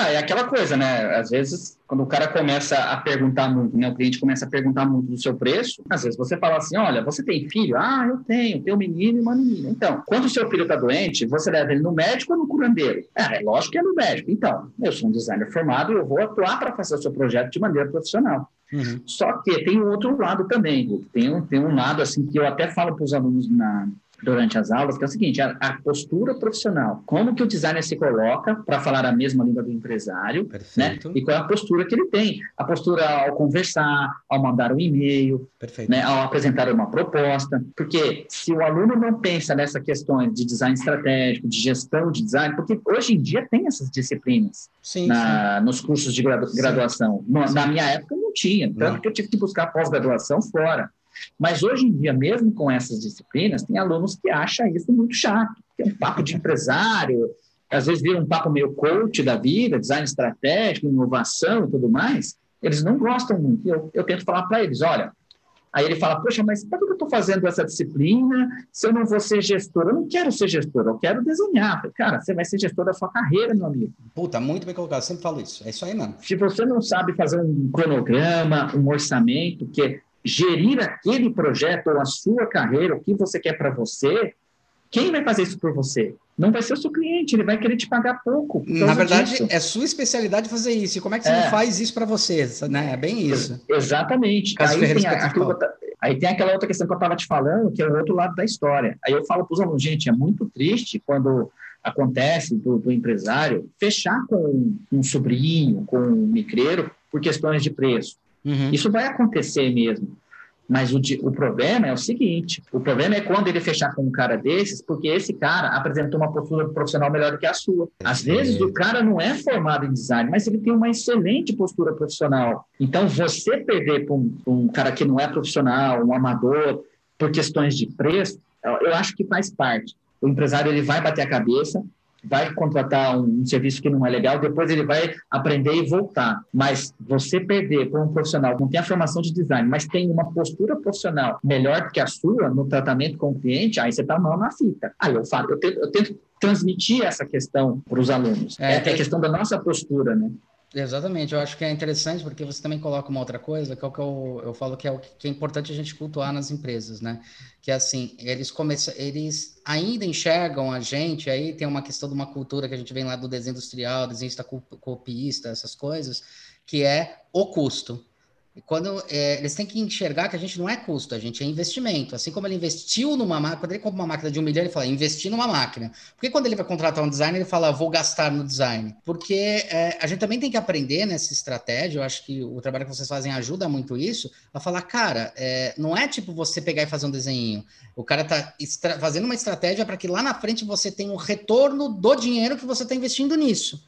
Ah, é aquela coisa, né? Às vezes, quando o cara começa a perguntar muito, né? O cliente começa a perguntar muito do seu preço, às vezes você fala assim, olha, você tem filho? Ah, eu tenho, tenho um menino e uma menina. Então, quando o seu filho está doente, você leva ele no médico ou no curandeiro? Ah, é lógico que é no médico. Então, eu sou um designer formado e eu vou atuar para fazer o seu projeto de maneira profissional. Uhum. Só que tem um outro lado também, tem um, tem um lado assim que eu até falo para os alunos na, durante as aulas, que é o seguinte, a, a postura profissional. Como que o designer se coloca para falar a mesma língua do empresário, né? E qual é a postura que ele tem? A postura ao conversar, ao mandar um e-mail, né? ao apresentar uma proposta. Porque se o aluno não pensa nessa questão de design estratégico, de gestão de design, porque hoje em dia tem essas disciplinas sim, na, sim. nos cursos de graduação. No, na minha época não tinha, tanto não. que eu tive que buscar pós-graduação fora. Mas hoje em dia, mesmo com essas disciplinas, tem alunos que acham isso muito chato, que é um papo de empresário, às vezes vira um papo meio coach da vida, design estratégico, inovação e tudo mais. Eles não gostam muito. Eu, eu tento falar para eles: olha, Aí ele fala, poxa, mas para que eu estou fazendo essa disciplina se eu não vou ser gestor? Eu não quero ser gestor, eu quero desenhar. Cara, você vai ser gestor da sua carreira, meu amigo.
Puta, muito bem colocado, sempre falo isso. É isso aí, mano.
Se você não sabe fazer um cronograma, um orçamento, que gerir aquele projeto ou a sua carreira, o que você quer para você, quem vai fazer isso por você? Não vai ser o seu cliente, ele vai querer te pagar pouco.
Na verdade, disso. é sua especialidade fazer isso. E como é que você é. não faz isso para você? Né? É bem isso.
Exatamente. Aí tem, a, aí tem, aquela outra questão que eu estava te falando, que é o outro lado da história. Aí eu falo para os alunos, gente, é muito triste quando acontece do, do empresário fechar com um sobrinho, com um micreiro, por questões de preço. Uhum. Isso vai acontecer mesmo. Mas o, o problema é o seguinte: o problema é quando ele fechar com um cara desses, porque esse cara apresentou uma postura profissional melhor do que a sua. Às vezes o cara não é formado em design, mas ele tem uma excelente postura profissional. Então, você perder para um, um cara que não é profissional, um amador, por questões de preço, eu acho que faz parte. O empresário ele vai bater a cabeça, vai contratar um, um, serviço que não é legal, depois ele vai aprender e voltar. Mas você perder por um profissional que não tem a formação de design, mas tem uma postura profissional melhor do que a sua no tratamento com o cliente, aí você está mal na fita. Aí eu falo, eu tento, eu tento transmitir essa questão para os alunos. É, é, é a questão da nossa postura, né?
Exatamente, eu acho que é interessante porque você também coloca uma outra coisa, que é o que eu, eu falo que é o que é importante a gente cultuar nas empresas, né? Que é assim, eles começam, eles ainda enxergam a gente, aí tem uma questão de uma cultura que a gente vem lá do desenho industrial, desenhista copista, essas coisas, que é o custo. Quando é, eles têm que enxergar que a gente não é custo, a gente é investimento. Assim como ele investiu numa máquina, quando ele compra uma máquina de um milhão, ele fala, investir numa máquina. Porque quando ele vai contratar um designer, ele fala, vou gastar no design. Porque é, a gente também tem que aprender nessa estratégia, eu acho que o trabalho que vocês fazem ajuda muito isso, a falar, cara, é, não é tipo você pegar e fazer um desenho. O cara tá fazendo uma estratégia para que lá na frente você tenha um retorno do dinheiro que você está investindo nisso.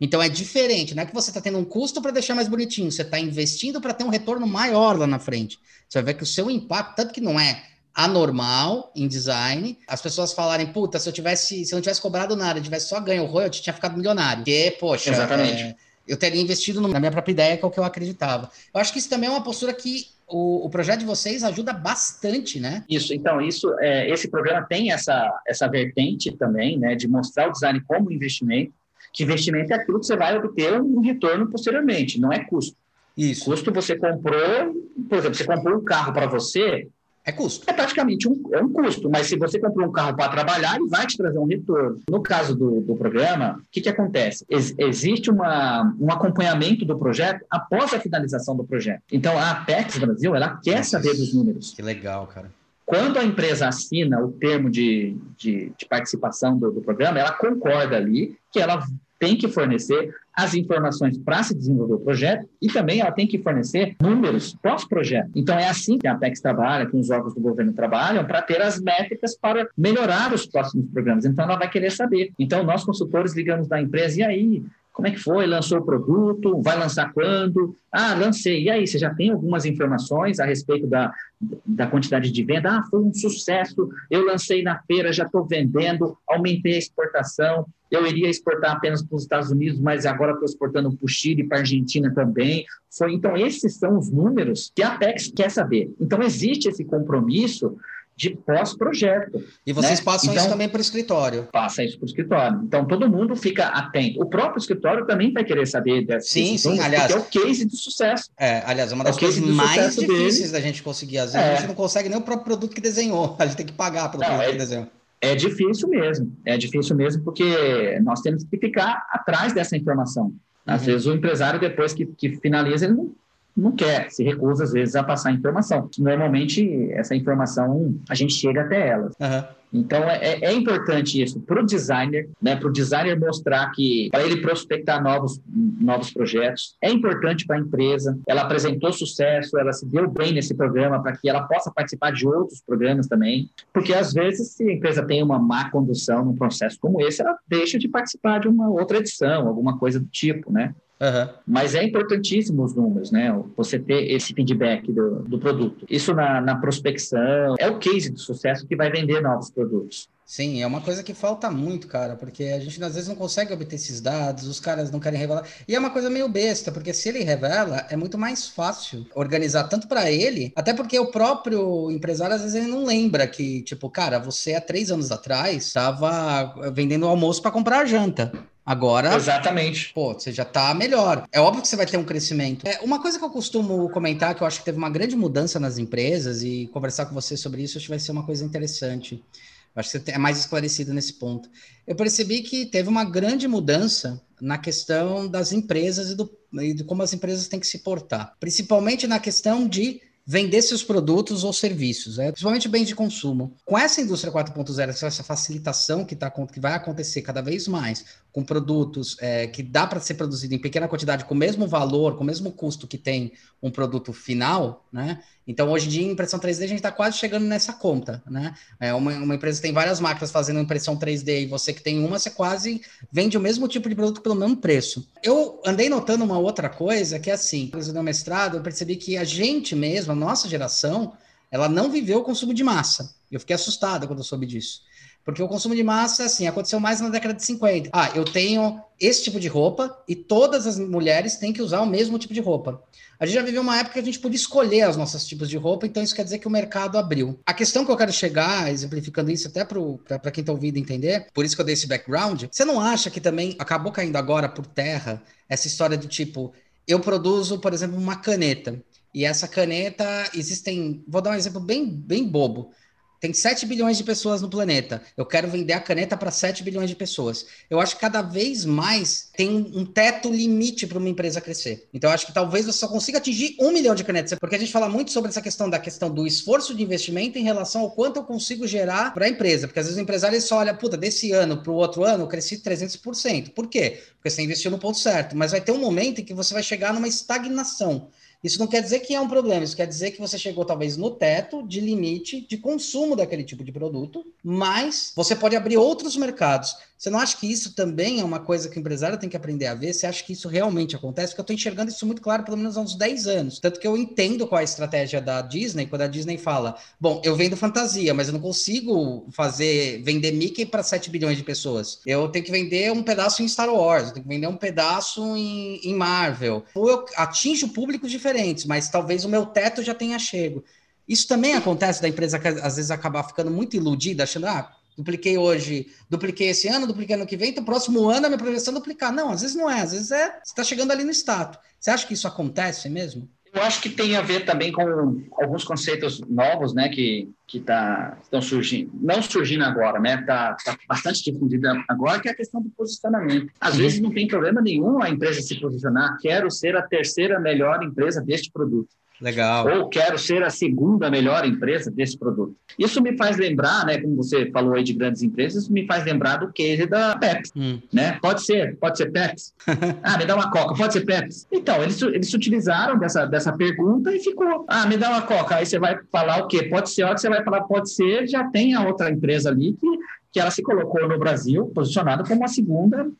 Então é diferente, não é que você está tendo um custo para deixar mais bonitinho, você está investindo para ter um retorno maior lá na frente. Você vai ver que o seu impacto, tanto que não é anormal em design, as pessoas falarem, puta, se eu tivesse, se eu não tivesse cobrado nada, tivesse só ganho o royalty, tinha ficado milionário. Porque, poxa, Exatamente. É, eu teria investido na minha própria ideia, que é o que eu acreditava. Eu acho que isso também é uma postura que o, o, projeto de vocês ajuda bastante, né?
Isso, então, isso, é, esse programa tem essa, essa vertente também, né, de mostrar o design como investimento, que investimento é aquilo que você vai obter um retorno posteriormente, não é custo. Isso. Custo você comprou, por exemplo, você comprou um carro para você.
É custo.
É praticamente um, é um custo, mas se você comprou um carro para trabalhar, ele vai te trazer um retorno. No caso do, do programa, o que, que acontece? Ex existe uma, um acompanhamento do projeto após a finalização do projeto. Então, a Apex Brasil, ela quer Nossa, saber dos números.
Que legal, cara.
Quando a empresa assina o termo de, de, de participação do, do programa, ela concorda ali que ela tem que fornecer as informações para se desenvolver o projeto e também ela tem que fornecer números pós-projeto. Então, é assim que a Apex trabalha, que os órgãos do governo trabalham, para ter as métricas para melhorar os próximos programas. Então, ela vai querer saber. Então, nós consultores ligamos da empresa, e aí, como é que foi? Lançou o produto? Vai lançar quando? Ah, lancei. E aí, você já tem algumas informações a respeito da, da quantidade de venda? Ah, foi um sucesso. Eu lancei na feira, já estou vendendo, aumentei a exportação. Eu iria exportar apenas para os Estados Unidos, mas agora estou exportando para o Chile, para a Argentina também. Foi, então, esses são os números que a Apex quer saber. Então, existe esse compromisso de pós-projeto.
E vocês né? passam então, isso também para o escritório?
Passa isso para o escritório. Então, todo mundo fica atento. O próprio escritório também vai querer saber dessas
Sim, sim, aliás.
é o case de sucesso.
É, aliás, é uma das é coisas mais difíceis dele. da gente conseguir. Às vezes é. a gente não consegue nem o próprio produto que desenhou. [laughs] A gente tem que pagar pelo não, produto
é,
que desenhou.
É difícil mesmo. É difícil mesmo porque nós temos que ficar atrás dessa informação. Às uhum. vezes o empresário, depois que, que finaliza, ele não não quer, se recusa às vezes a passar informação. Normalmente essa informação a gente chega até ela. Uhum. Então é, é, importante isso para o designer, né, para o designer mostrar que para ele prospectar novos, novos projetos é importante para a empresa. Ela apresentou sucesso, ela se deu bem nesse programa para que ela possa participar de outros programas também, porque às vezes se a empresa tem uma má condução num processo como esse, ela deixa de participar de uma outra edição, alguma coisa do tipo, né? Uhum. Mas é importantíssimo os números, né? Você ter esse feedback do, do produto. Isso na, na, prospecção é o case do sucesso que vai vender novos produtos.
Sim, é uma coisa que falta muito, cara, porque a gente às vezes não consegue obter esses dados, os caras não querem revelar. E é uma coisa meio besta, porque se ele revela, é muito mais fácil organizar tanto para ele, até porque o próprio empresário às vezes ele não lembra que, tipo, cara, você há três anos atrás estava vendendo almoço para comprar janta. Agora.
Exatamente.
Pô, você já tá melhor. É óbvio que você vai ter um crescimento. É, uma coisa que eu costumo comentar, que eu acho que teve uma grande mudança nas empresas, e conversar com você sobre isso, acho que vai ser uma coisa interessante. Eu acho que você é mais esclarecido nesse ponto. Eu percebi que teve uma grande mudança na questão das empresas e, do, e de como as empresas têm que se portar. Principalmente na questão de vender seus produtos ou serviços, né? principalmente bens de consumo. Com essa indústria 4.0, essa facilitação que, tá, que vai acontecer cada vez mais, com produtos é, que dá para ser produzido em pequena quantidade, com o mesmo valor, com o mesmo custo que tem um produto final, né? Então, hoje em dia, impressão 3D, a gente está quase chegando nessa conta, né? É uma, uma empresa que tem várias máquinas fazendo impressão 3D e você que tem uma, você quase vende o mesmo tipo de produto pelo mesmo preço. Eu andei notando uma outra coisa, que é assim, no meu mestrado, eu percebi que a gente mesmo, a nossa geração, ela não viveu o consumo de massa. Eu fiquei assustado quando eu soube disso. Porque o consumo de massa, assim, aconteceu mais na década de 50. Ah, eu tenho esse tipo de roupa e todas as mulheres têm que usar o mesmo tipo de roupa. A gente já viveu uma época que a gente podia escolher os nossos tipos de roupa, então isso quer dizer que o mercado abriu. A questão que eu quero chegar, exemplificando isso até para quem está ouvindo entender, por isso que eu dei esse background, você não acha que também acabou caindo agora por terra essa história do tipo, eu produzo, por exemplo, uma caneta, e essa caneta existem, vou dar um exemplo bem, bem bobo. Tem 7 bilhões de pessoas no planeta. Eu quero vender a caneta para 7 bilhões de pessoas. Eu acho que cada vez mais tem um teto limite para uma empresa crescer. Então, eu acho que talvez você só consiga atingir um milhão de canetas. Porque a gente fala muito sobre essa questão da questão do esforço de investimento em relação ao quanto eu consigo gerar para a empresa. Porque às vezes o empresário só olha, puta, desse ano para o outro ano eu cresci 300%. Por quê? Porque você investiu no ponto certo. Mas vai ter um momento em que você vai chegar numa estagnação. Isso não quer dizer que é um problema, isso quer dizer que você chegou talvez no teto de limite de consumo daquele tipo de produto, mas você pode abrir outros mercados. Você não acha que isso também é uma coisa que o empresário tem que aprender a ver? Você acha que isso realmente acontece? Porque eu estou enxergando isso muito claro, pelo menos há uns 10 anos. Tanto que eu entendo qual é a estratégia da Disney, quando a Disney fala: bom, eu vendo fantasia, mas eu não consigo fazer vender Mickey para 7 bilhões de pessoas. Eu tenho que vender um pedaço em Star Wars, eu tenho que vender um pedaço em, em Marvel. Ou eu atinjo públicos diferentes, mas talvez o meu teto já tenha chego. Isso também acontece da empresa às vezes acabar ficando muito iludida, achando, ah, dupliquei hoje, dupliquei esse ano, dupliquei ano que vem, então próximo ano a minha projeção é duplicar. Não, às vezes não é, às vezes é, você está chegando ali no status. Você acha que isso acontece mesmo?
Eu acho que tem a ver também com alguns conceitos novos, né, que que tá, estão surgindo, não surgindo agora, né, tá, tá bastante difundida agora, que é a questão do posicionamento. Às vezes não tem problema nenhum a empresa se posicionar, quero ser a terceira melhor empresa deste produto.
Legal.
Ou quero ser a segunda melhor empresa desse produto. Isso me faz lembrar, né, como você falou aí de grandes empresas, isso me faz lembrar do case da Pepsi, hum. né? Pode ser, pode ser Pepsi. [laughs] ah, me dá uma Coca, pode ser Pepsi. Então, eles, eles se utilizaram dessa, dessa pergunta e ficou, ah, me dá uma Coca. Aí você vai falar o quê? Pode ser, a hora que você vai falar pode ser, já tem a outra empresa ali que, que ela se colocou no Brasil, posicionada como a segunda,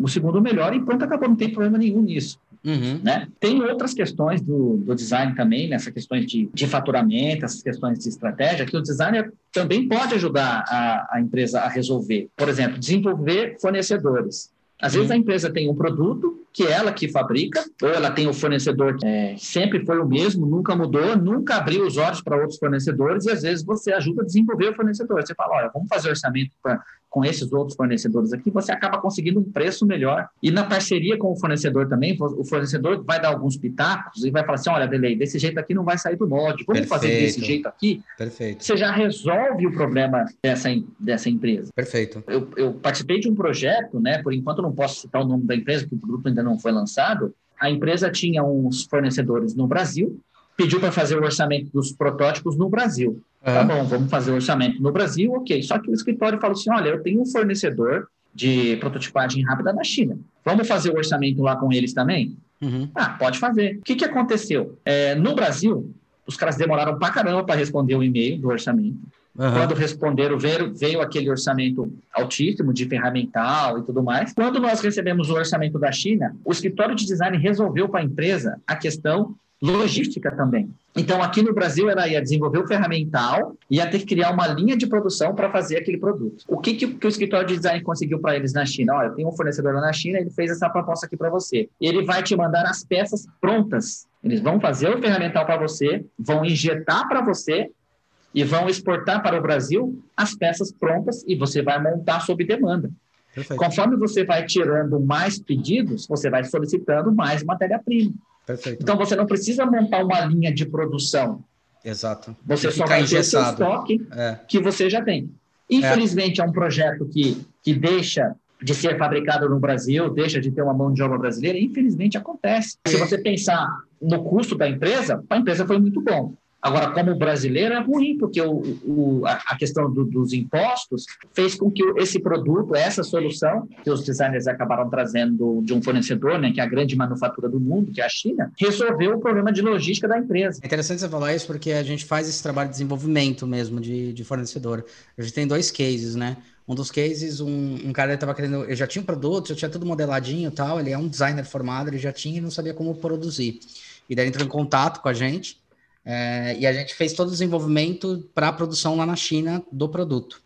o segundo melhor, e pronto, acabou, não tem problema nenhum nisso. Uhum. Né? Tem outras questões do, do design também, nessas questões de, de faturamento, essas questões de estratégia, que o designer também pode ajudar a, a empresa a resolver. Por exemplo, desenvolver fornecedores. Às vezes a empresa tem um produto que é ela que fabrica, ou ela tem o um fornecedor que é, sempre foi o mesmo, nunca mudou, nunca abriu os olhos para outros fornecedores, e às vezes você ajuda a desenvolver o fornecedor. Você fala, olha, vamos fazer orçamento para com esses outros fornecedores aqui, você acaba conseguindo um preço melhor. E na parceria com o fornecedor também, o fornecedor vai dar alguns pitacos e vai falar assim: olha, Delay, desse jeito aqui não vai sair do molde, vamos Perfeito. fazer desse jeito aqui.
Perfeito.
Você já resolve o problema dessa, dessa empresa.
Perfeito.
Eu, eu participei de um projeto, né? Por enquanto, não posso citar o nome da empresa, porque o produto ainda não foi lançado. A empresa tinha uns fornecedores no Brasil, pediu para fazer o orçamento dos protótipos no Brasil. Uhum. Tá bom, vamos fazer o orçamento no Brasil, ok. Só que o escritório falou assim: olha, eu tenho um fornecedor de prototipagem rápida na China. Vamos fazer o orçamento lá com eles também? Uhum. Ah, pode fazer. O que, que aconteceu? É, no Brasil, os caras demoraram pra caramba para responder o e-mail do orçamento. Uhum. Quando responderam, veio, veio aquele orçamento altíssimo de ferramental e tudo mais. Quando nós recebemos o orçamento da China, o escritório de design resolveu para a empresa a questão logística também. Então, aqui no Brasil, ela ia desenvolver o ferramental, ia ter que criar uma linha de produção para fazer aquele produto. O que, que, que, o escritório de design conseguiu para eles na China? Olha, eu tenho um fornecedor lá na China, ele fez essa proposta aqui para você. Ele vai te mandar as peças prontas. Eles vão fazer o ferramental para você, vão injetar para você e vão exportar para o Brasil as peças prontas e você vai montar sob demanda. Perfeito. Conforme você vai tirando mais pedidos, você vai solicitando mais matéria-prima.
Perfeito.
Então você não precisa montar uma linha de produção.
Exato.
Você só vai ter o seu estoque é. que você já tem. Infelizmente, é. é um projeto que, que deixa de ser fabricado no Brasil, deixa de ter uma mão de obra brasileira, infelizmente acontece. Se você pensar no custo da empresa, para a empresa foi muito bom. Agora, como brasileiro, é ruim, porque o, o, a questão do, dos impostos fez com que esse produto, essa solução, que os designers acabaram trazendo de um fornecedor, né, que é a grande manufatura do mundo, que é a China, resolveu o problema de logística da empresa.
É interessante você falar isso, porque a gente faz esse trabalho de desenvolvimento mesmo de, de fornecedor. A gente tem dois cases, né? Um dos cases, um, um cara estava querendo, ele já tinha um produto, já tinha tudo modeladinho e tal, ele é um designer formado, ele já tinha e não sabia como produzir. E daí entrou em contato com a gente, é, e a gente fez todo o desenvolvimento para a produção lá na China do produto.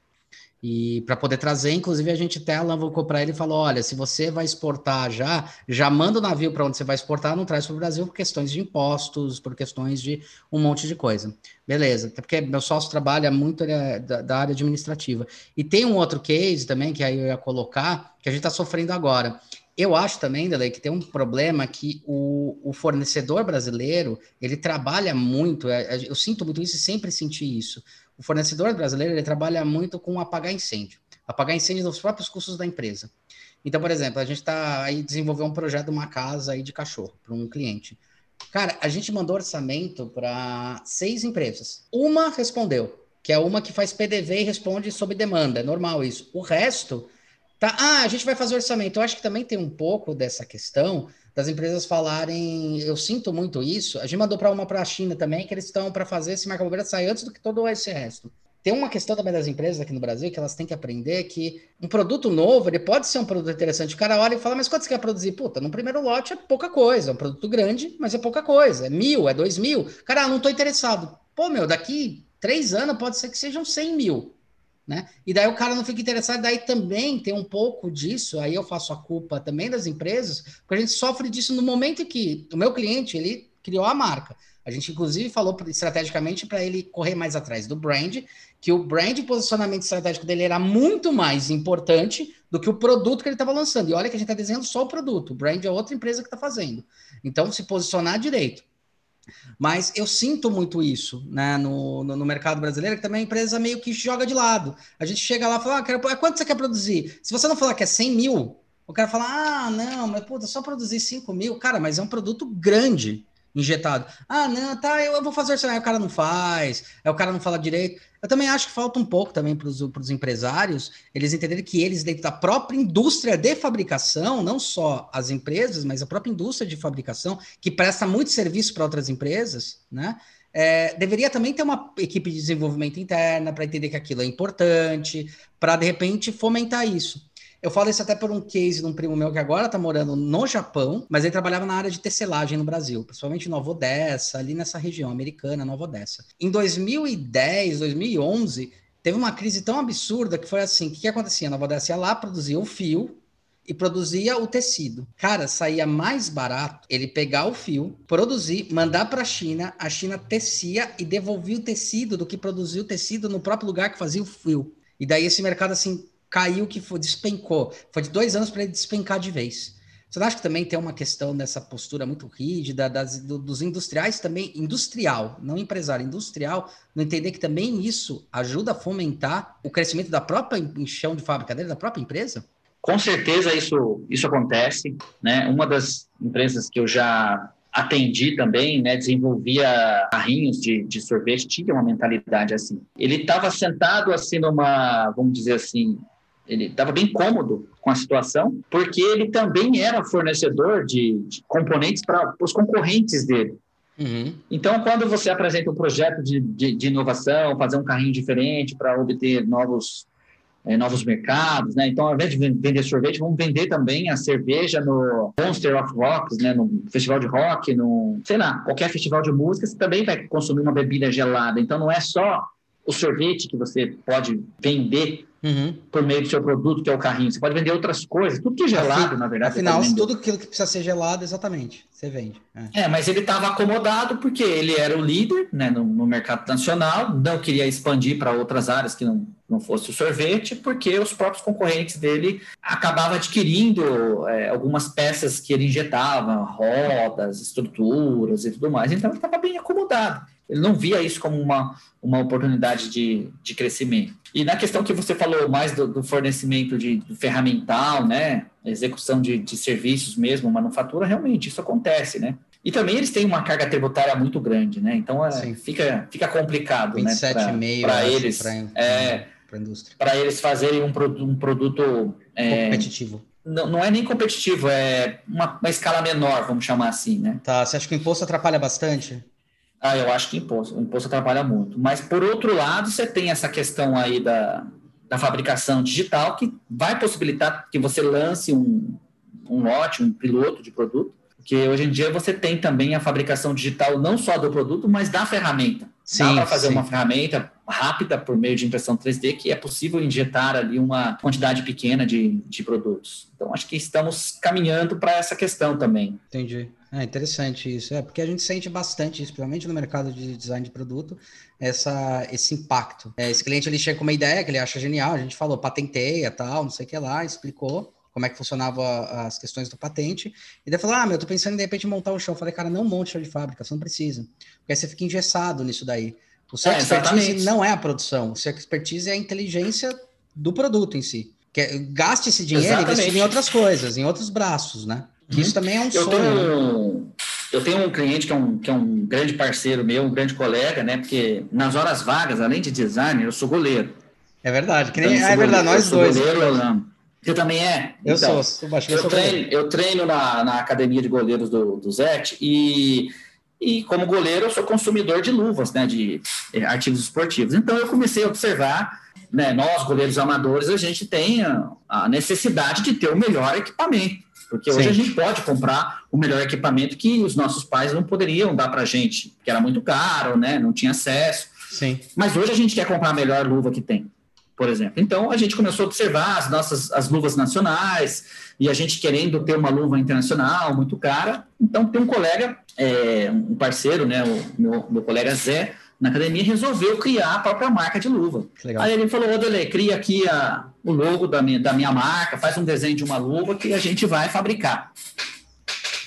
E para poder trazer, inclusive, a gente até alavancou para ele e falou: olha, se você vai exportar já, já manda o navio para onde você vai exportar, não traz para o Brasil por questões de impostos, por questões de um monte de coisa. Beleza, até porque meu sócio trabalha muito é, da, da, área administrativa. E tem um outro case também, que aí eu ia colocar, que a gente está sofrendo agora, eu acho também, Dele, que tem um problema que o, o, fornecedor brasileiro, ele trabalha muito, é, é, eu sinto muito isso e sempre senti isso. O fornecedor brasileiro, ele trabalha muito com apagar incêndio. Apagar incêndio nos próprios custos da empresa. Então, por exemplo, a gente está aí desenvolvendo um projeto de uma casa aí de cachorro para um cliente. Cara, a gente mandou orçamento para seis empresas. Uma respondeu, que é uma que faz PDV e responde sob demanda. É normal isso. O resto Tá? Ah, a gente vai fazer orçamento. Eu acho que também tem um pouco dessa questão das empresas falarem, eu sinto muito isso. A gente mandou para uma para a China também, que eles estão para fazer esse marca bobeira sair antes do que todo esse resto. Tem uma questão também das empresas aqui no Brasil que elas têm que aprender que um produto novo, ele pode ser um produto interessante. O cara olha e fala, mas quanto você quer produzir? Puta, no primeiro lote é pouca coisa. É um produto grande, mas é pouca coisa. É mil, é dois mil. Cara, ah, não estou interessado. Pô, meu, daqui três anos pode ser que sejam cem mil. Né? E daí o cara não fica interessado, daí também tem um pouco disso, aí eu faço a culpa também das empresas, porque a gente sofre disso no momento que o meu cliente, ele criou a marca. A gente, inclusive, falou estrategicamente para ele correr mais atrás do brand, que o brand posicionamento estratégico dele era muito mais importante do que o produto que ele estava lançando. E olha que a gente está desenhando só o produto, o brand é outra empresa que está fazendo. Então, se posicionar direito. Mas eu sinto muito isso né, no, no, no, mercado brasileiro, que também a empresa meio que joga de lado. A gente chega lá e fala, ah, quero, quanto você quer produzir? Se você não falar que é 100 mil, o cara fala, ah, não, mas puta, só produzir 5 mil. Cara, mas é um produto grande injetado. Ah, não, tá, eu, eu vou fazer isso. Aí o cara não faz, aí o cara não fala direito. Eu também acho que falta um pouco também para os empresários, eles entenderem que eles, dentro da própria indústria de fabricação, não só as empresas, mas a própria indústria de fabricação, que presta muito serviço para outras empresas, né? É, deveria também ter uma equipe de desenvolvimento interna para entender que aquilo é importante, para de repente fomentar isso. Eu falo isso até por um case de um primo meu que agora está morando no Japão, mas ele trabalhava na área de tecelagem no Brasil, principalmente Nova Odessa, ali nessa região americana, Nova Odessa. Em 2010, 2011, teve uma crise tão absurda que foi assim: o que, que acontecia? Nova Odessa ia lá, produzia o fio, e produzia o tecido. Cara, saía mais barato ele pegar o fio, produzir, mandar para a China, a China tecia e devolvia o tecido do que produzia o tecido no próprio lugar que fazia o fio. E daí esse mercado assim caiu que foi, despencou. Foi de dois anos para ele despencar de vez. Você não acha que também tem uma questão dessa postura muito rígida das, do, dos industriais também, industrial, não empresário, industrial, não entender que também isso ajuda a fomentar o crescimento da própria enchão de fábrica dele, da própria empresa?
Com certeza isso, isso acontece, né? Uma das empresas que eu já atendi também, né, desenvolvia carrinhos de, de sorvete, tinha uma mentalidade assim. Ele estava sentado assim numa, vamos dizer assim, ele estava bem cômodo com a situação, porque ele também era fornecedor de, de componentes para os concorrentes dele. Uhum. Então, quando você apresenta um projeto de, de, de inovação, fazer um carrinho diferente para obter novos, é, novos mercados, né? Então, ao invés de vender sorvete, vamos vender também a cerveja no Monster of Rocks, né? No festival de rock, no, sei lá, qualquer festival de música, você também vai consumir uma bebida gelada. Então, não é só o sorvete que você pode vender uhum. por meio do seu produto, que é o carrinho. Você pode vender outras coisas, tudo que é gelado, na verdade.
Afinal, tudo aquilo que precisa ser gelado, exatamente, você vende.
É, é mas ele estava acomodado porque ele era o líder né, no, no mercado nacional, não queria expandir para outras áreas que não, não fosse o sorvete, porque os próprios concorrentes dele acabavam adquirindo é, algumas peças que ele injetava, rodas, estruturas e tudo mais. Então ele estava bem acomodado. Ele não via isso como uma, uma oportunidade de, de crescimento. E na questão que você falou mais do, do fornecimento de, de, ferramental, né, execução de, de serviços mesmo, manufatura, realmente isso acontece, né? E também eles têm uma carga tributária muito grande, né? Então é, fica, fica complicado, 27,5
né?
Para eles, é, para eles fazerem um, um produto
é, competitivo.
Não, não é nem competitivo, é uma, uma escala menor, vamos chamar assim, né?
Tá, você acha que o imposto atrapalha bastante?
Ah, eu acho que imposto, o imposto atrapalha muito. Mas, por outro lado, você tem essa questão aí da, da fabricação digital que vai possibilitar que você lance um, um lote, um piloto de produto, porque hoje em dia você tem também a fabricação digital não só do produto, mas da ferramenta. Sim, Dá para fazer sim. uma ferramenta rápida por meio de impressão 3D que é possível injetar ali uma quantidade pequena de, de produtos. Então, acho que estamos caminhando para essa questão também.
Entendi. É interessante isso. É porque a gente sente bastante isso, principalmente no mercado de design de produto, essa, esse impacto. É, esse cliente ele chega com uma ideia que ele acha genial, a gente falou, patenteia, tal, não sei o que lá, explicou como é que funcionava as questões do patente, e daí falou, ah, meu, eu tô pensando em de repente montar um chão. Eu falei, cara, não monte chão de fábrica, você não precisa. Porque aí você fica engessado nisso daí. O seu é, expertise exatamente. não é a produção, o seu expertise é a inteligência do produto em si. Que é, gaste esse dinheiro e em outras coisas, em outros braços, né? Que isso também é um eu sonho.
Tenho, né? Eu tenho um cliente que é um, que é um grande parceiro meu, um grande colega, né? Porque nas horas vagas, além de designer, eu sou goleiro.
É verdade, que nem, então, é verdade, nós dois.
Goleiro, eu Você também é?
Eu então, sou, sou
eu, treino, eu treino na, na academia de goleiros do, do Zete e, e como goleiro eu sou consumidor de luvas, né, de artigos esportivos. Então eu comecei a observar, né, nós goleiros amadores, a gente tem a, a necessidade de ter o melhor equipamento. Porque hoje Sim. a gente pode comprar o melhor equipamento que os nossos pais não poderiam dar para a gente, que era muito caro, né? Não tinha acesso.
Sim.
Mas hoje a gente quer comprar a melhor luva que tem, por exemplo. Então a gente começou a observar as nossas as luvas nacionais e a gente querendo ter uma luva internacional muito cara. Então tem um colega, é, um parceiro, né? O meu, meu colega Zé na academia resolveu criar a própria marca de luva. Aí ele falou, Odele, cria aqui a, o logo da minha, da minha marca, faz um desenho de uma luva que a gente vai fabricar.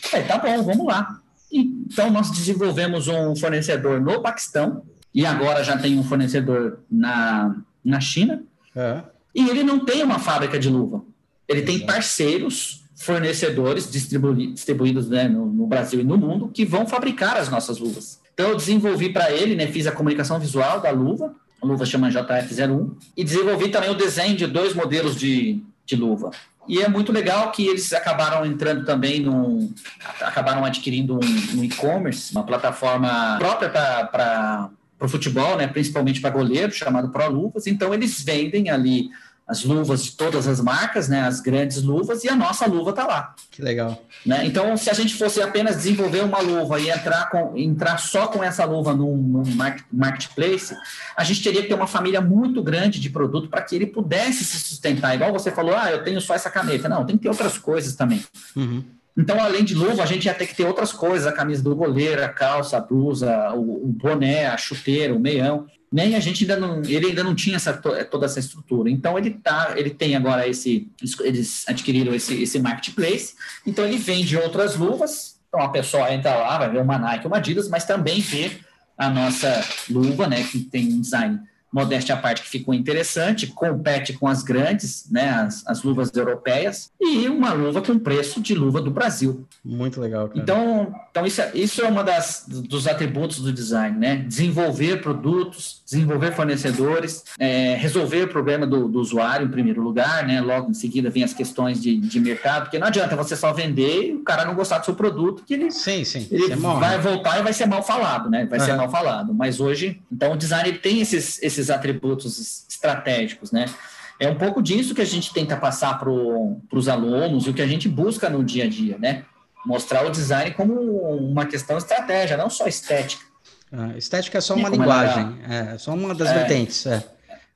Falei, tá bom, vamos lá. Então, nós desenvolvemos um fornecedor no Paquistão, e agora já tem um fornecedor na, na China, é. e ele não tem uma fábrica de luva. Ele tem parceiros, fornecedores distribuídos né, no, no Brasil e no mundo, que vão fabricar as nossas luvas. Então, eu desenvolvi para ele, né, fiz a comunicação visual da luva, a luva chama JF01, e desenvolvi também o desenho de dois modelos de, de luva. E é muito legal que eles acabaram entrando também num. acabaram adquirindo um, um e-commerce, uma plataforma própria para o futebol, né, principalmente para goleiro, chamado Pro Luvas. Então, eles vendem ali as luvas de todas as marcas, né, as grandes luvas, e a nossa luva está lá.
Que legal.
Né? Então, se a gente fosse apenas desenvolver uma luva e entrar, com, entrar só com essa luva num, num marketplace, a gente teria que ter uma família muito grande de produto para que ele pudesse se sustentar. Igual você falou, ah, eu tenho só essa caneta. Não, tem que ter outras coisas também. Uhum. Então, além de luva, a gente ia ter que ter outras coisas, a camisa do goleiro, a calça, a blusa, o, o boné, a chuteira, o meião nem a gente ainda não, ele ainda não tinha essa, toda essa estrutura. Então ele tá, ele tem agora esse, eles adquiriram esse, esse marketplace. Então ele vende outras luvas. Então a pessoa entra lá, vai ver uma Nike, uma Adidas, mas também vê a nossa luva, né, que tem um design modéstia à parte, que ficou interessante, compete com as grandes, né, as, as luvas europeias, e uma luva com preço de luva do Brasil.
Muito legal, cara.
Então, então isso, é, isso é uma das dos atributos do design, né? Desenvolver produtos, desenvolver fornecedores, é, resolver o problema do, do, usuário em primeiro lugar, né? Logo em seguida vem as questões de, de mercado, porque não adianta você só vender e o cara não gostar do seu produto, que ele,
sim, sim.
ele vai voltar e vai ser mal falado, né? Vai uhum. ser mal falado. Mas hoje, então o design tem esses, esses esses atributos estratégicos, né? É um pouco disso que a gente tenta passar para os alunos e o que a gente busca no dia a dia, né? Mostrar o design como uma questão estratégia, não só estética.
Ah, estética é só uma linguagem, é só uma das é, vertentes. É.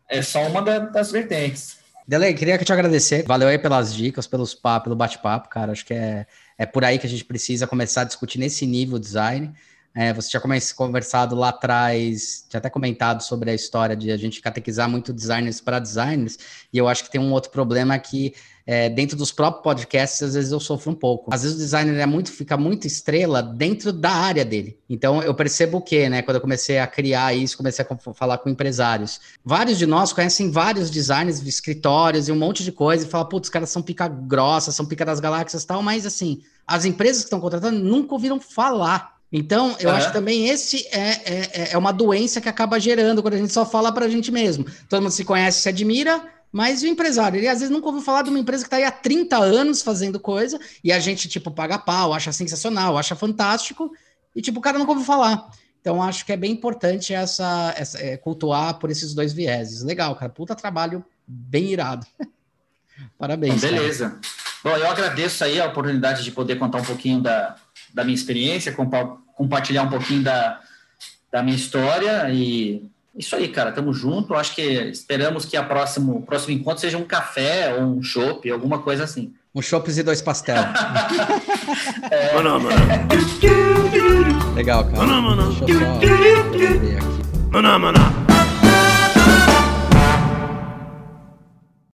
é só uma da, das vertentes.
Delei, queria te agradecer. Valeu aí pelas dicas, pelos papos, pelo bate-papo, cara. Acho que é, é por aí que a gente precisa começar a discutir nesse nível design. É, você tinha conversado lá atrás, tinha até comentado sobre a história de a gente catequizar muito designers para designers, e eu acho que tem um outro problema que é, dentro dos próprios podcasts, às vezes eu sofro um pouco. Às vezes o designer é muito, fica muito estrela dentro da área dele. Então eu percebo o quê, né? Quando eu comecei a criar isso, comecei a falar com empresários. Vários de nós conhecem vários designers, escritórios e um monte de coisa, e falam, putz, os caras são pica grossa, são pica das galáxias e tal, mas assim, as empresas que estão contratando nunca ouviram falar então, eu acho que também esse é, é, é uma doença que acaba gerando quando a gente só fala para a gente mesmo. Todo mundo se conhece, se admira, mas o empresário, ele às vezes nunca ouviu falar de uma empresa que está aí há 30 anos fazendo coisa e a gente, tipo, paga pau, acha sensacional, acha fantástico e, tipo, o cara nunca ouviu falar. Então, acho que é bem importante essa, essa é, cultuar por esses dois vieses. Legal, cara. Puta trabalho bem irado. [laughs] Parabéns.
Beleza. Cara. Bom, eu agradeço aí a oportunidade de poder contar um pouquinho da, da minha experiência, compa compartilhar um pouquinho da, da minha história e isso aí, cara, tamo junto. Acho que esperamos que a próximo, próximo encontro seja um café ou um chopp, alguma coisa assim.
Um chopp e dois pastel. [laughs] é... mano, mano. Legal, cara. Mano, mano. Deixa eu só aqui. Mano, mano.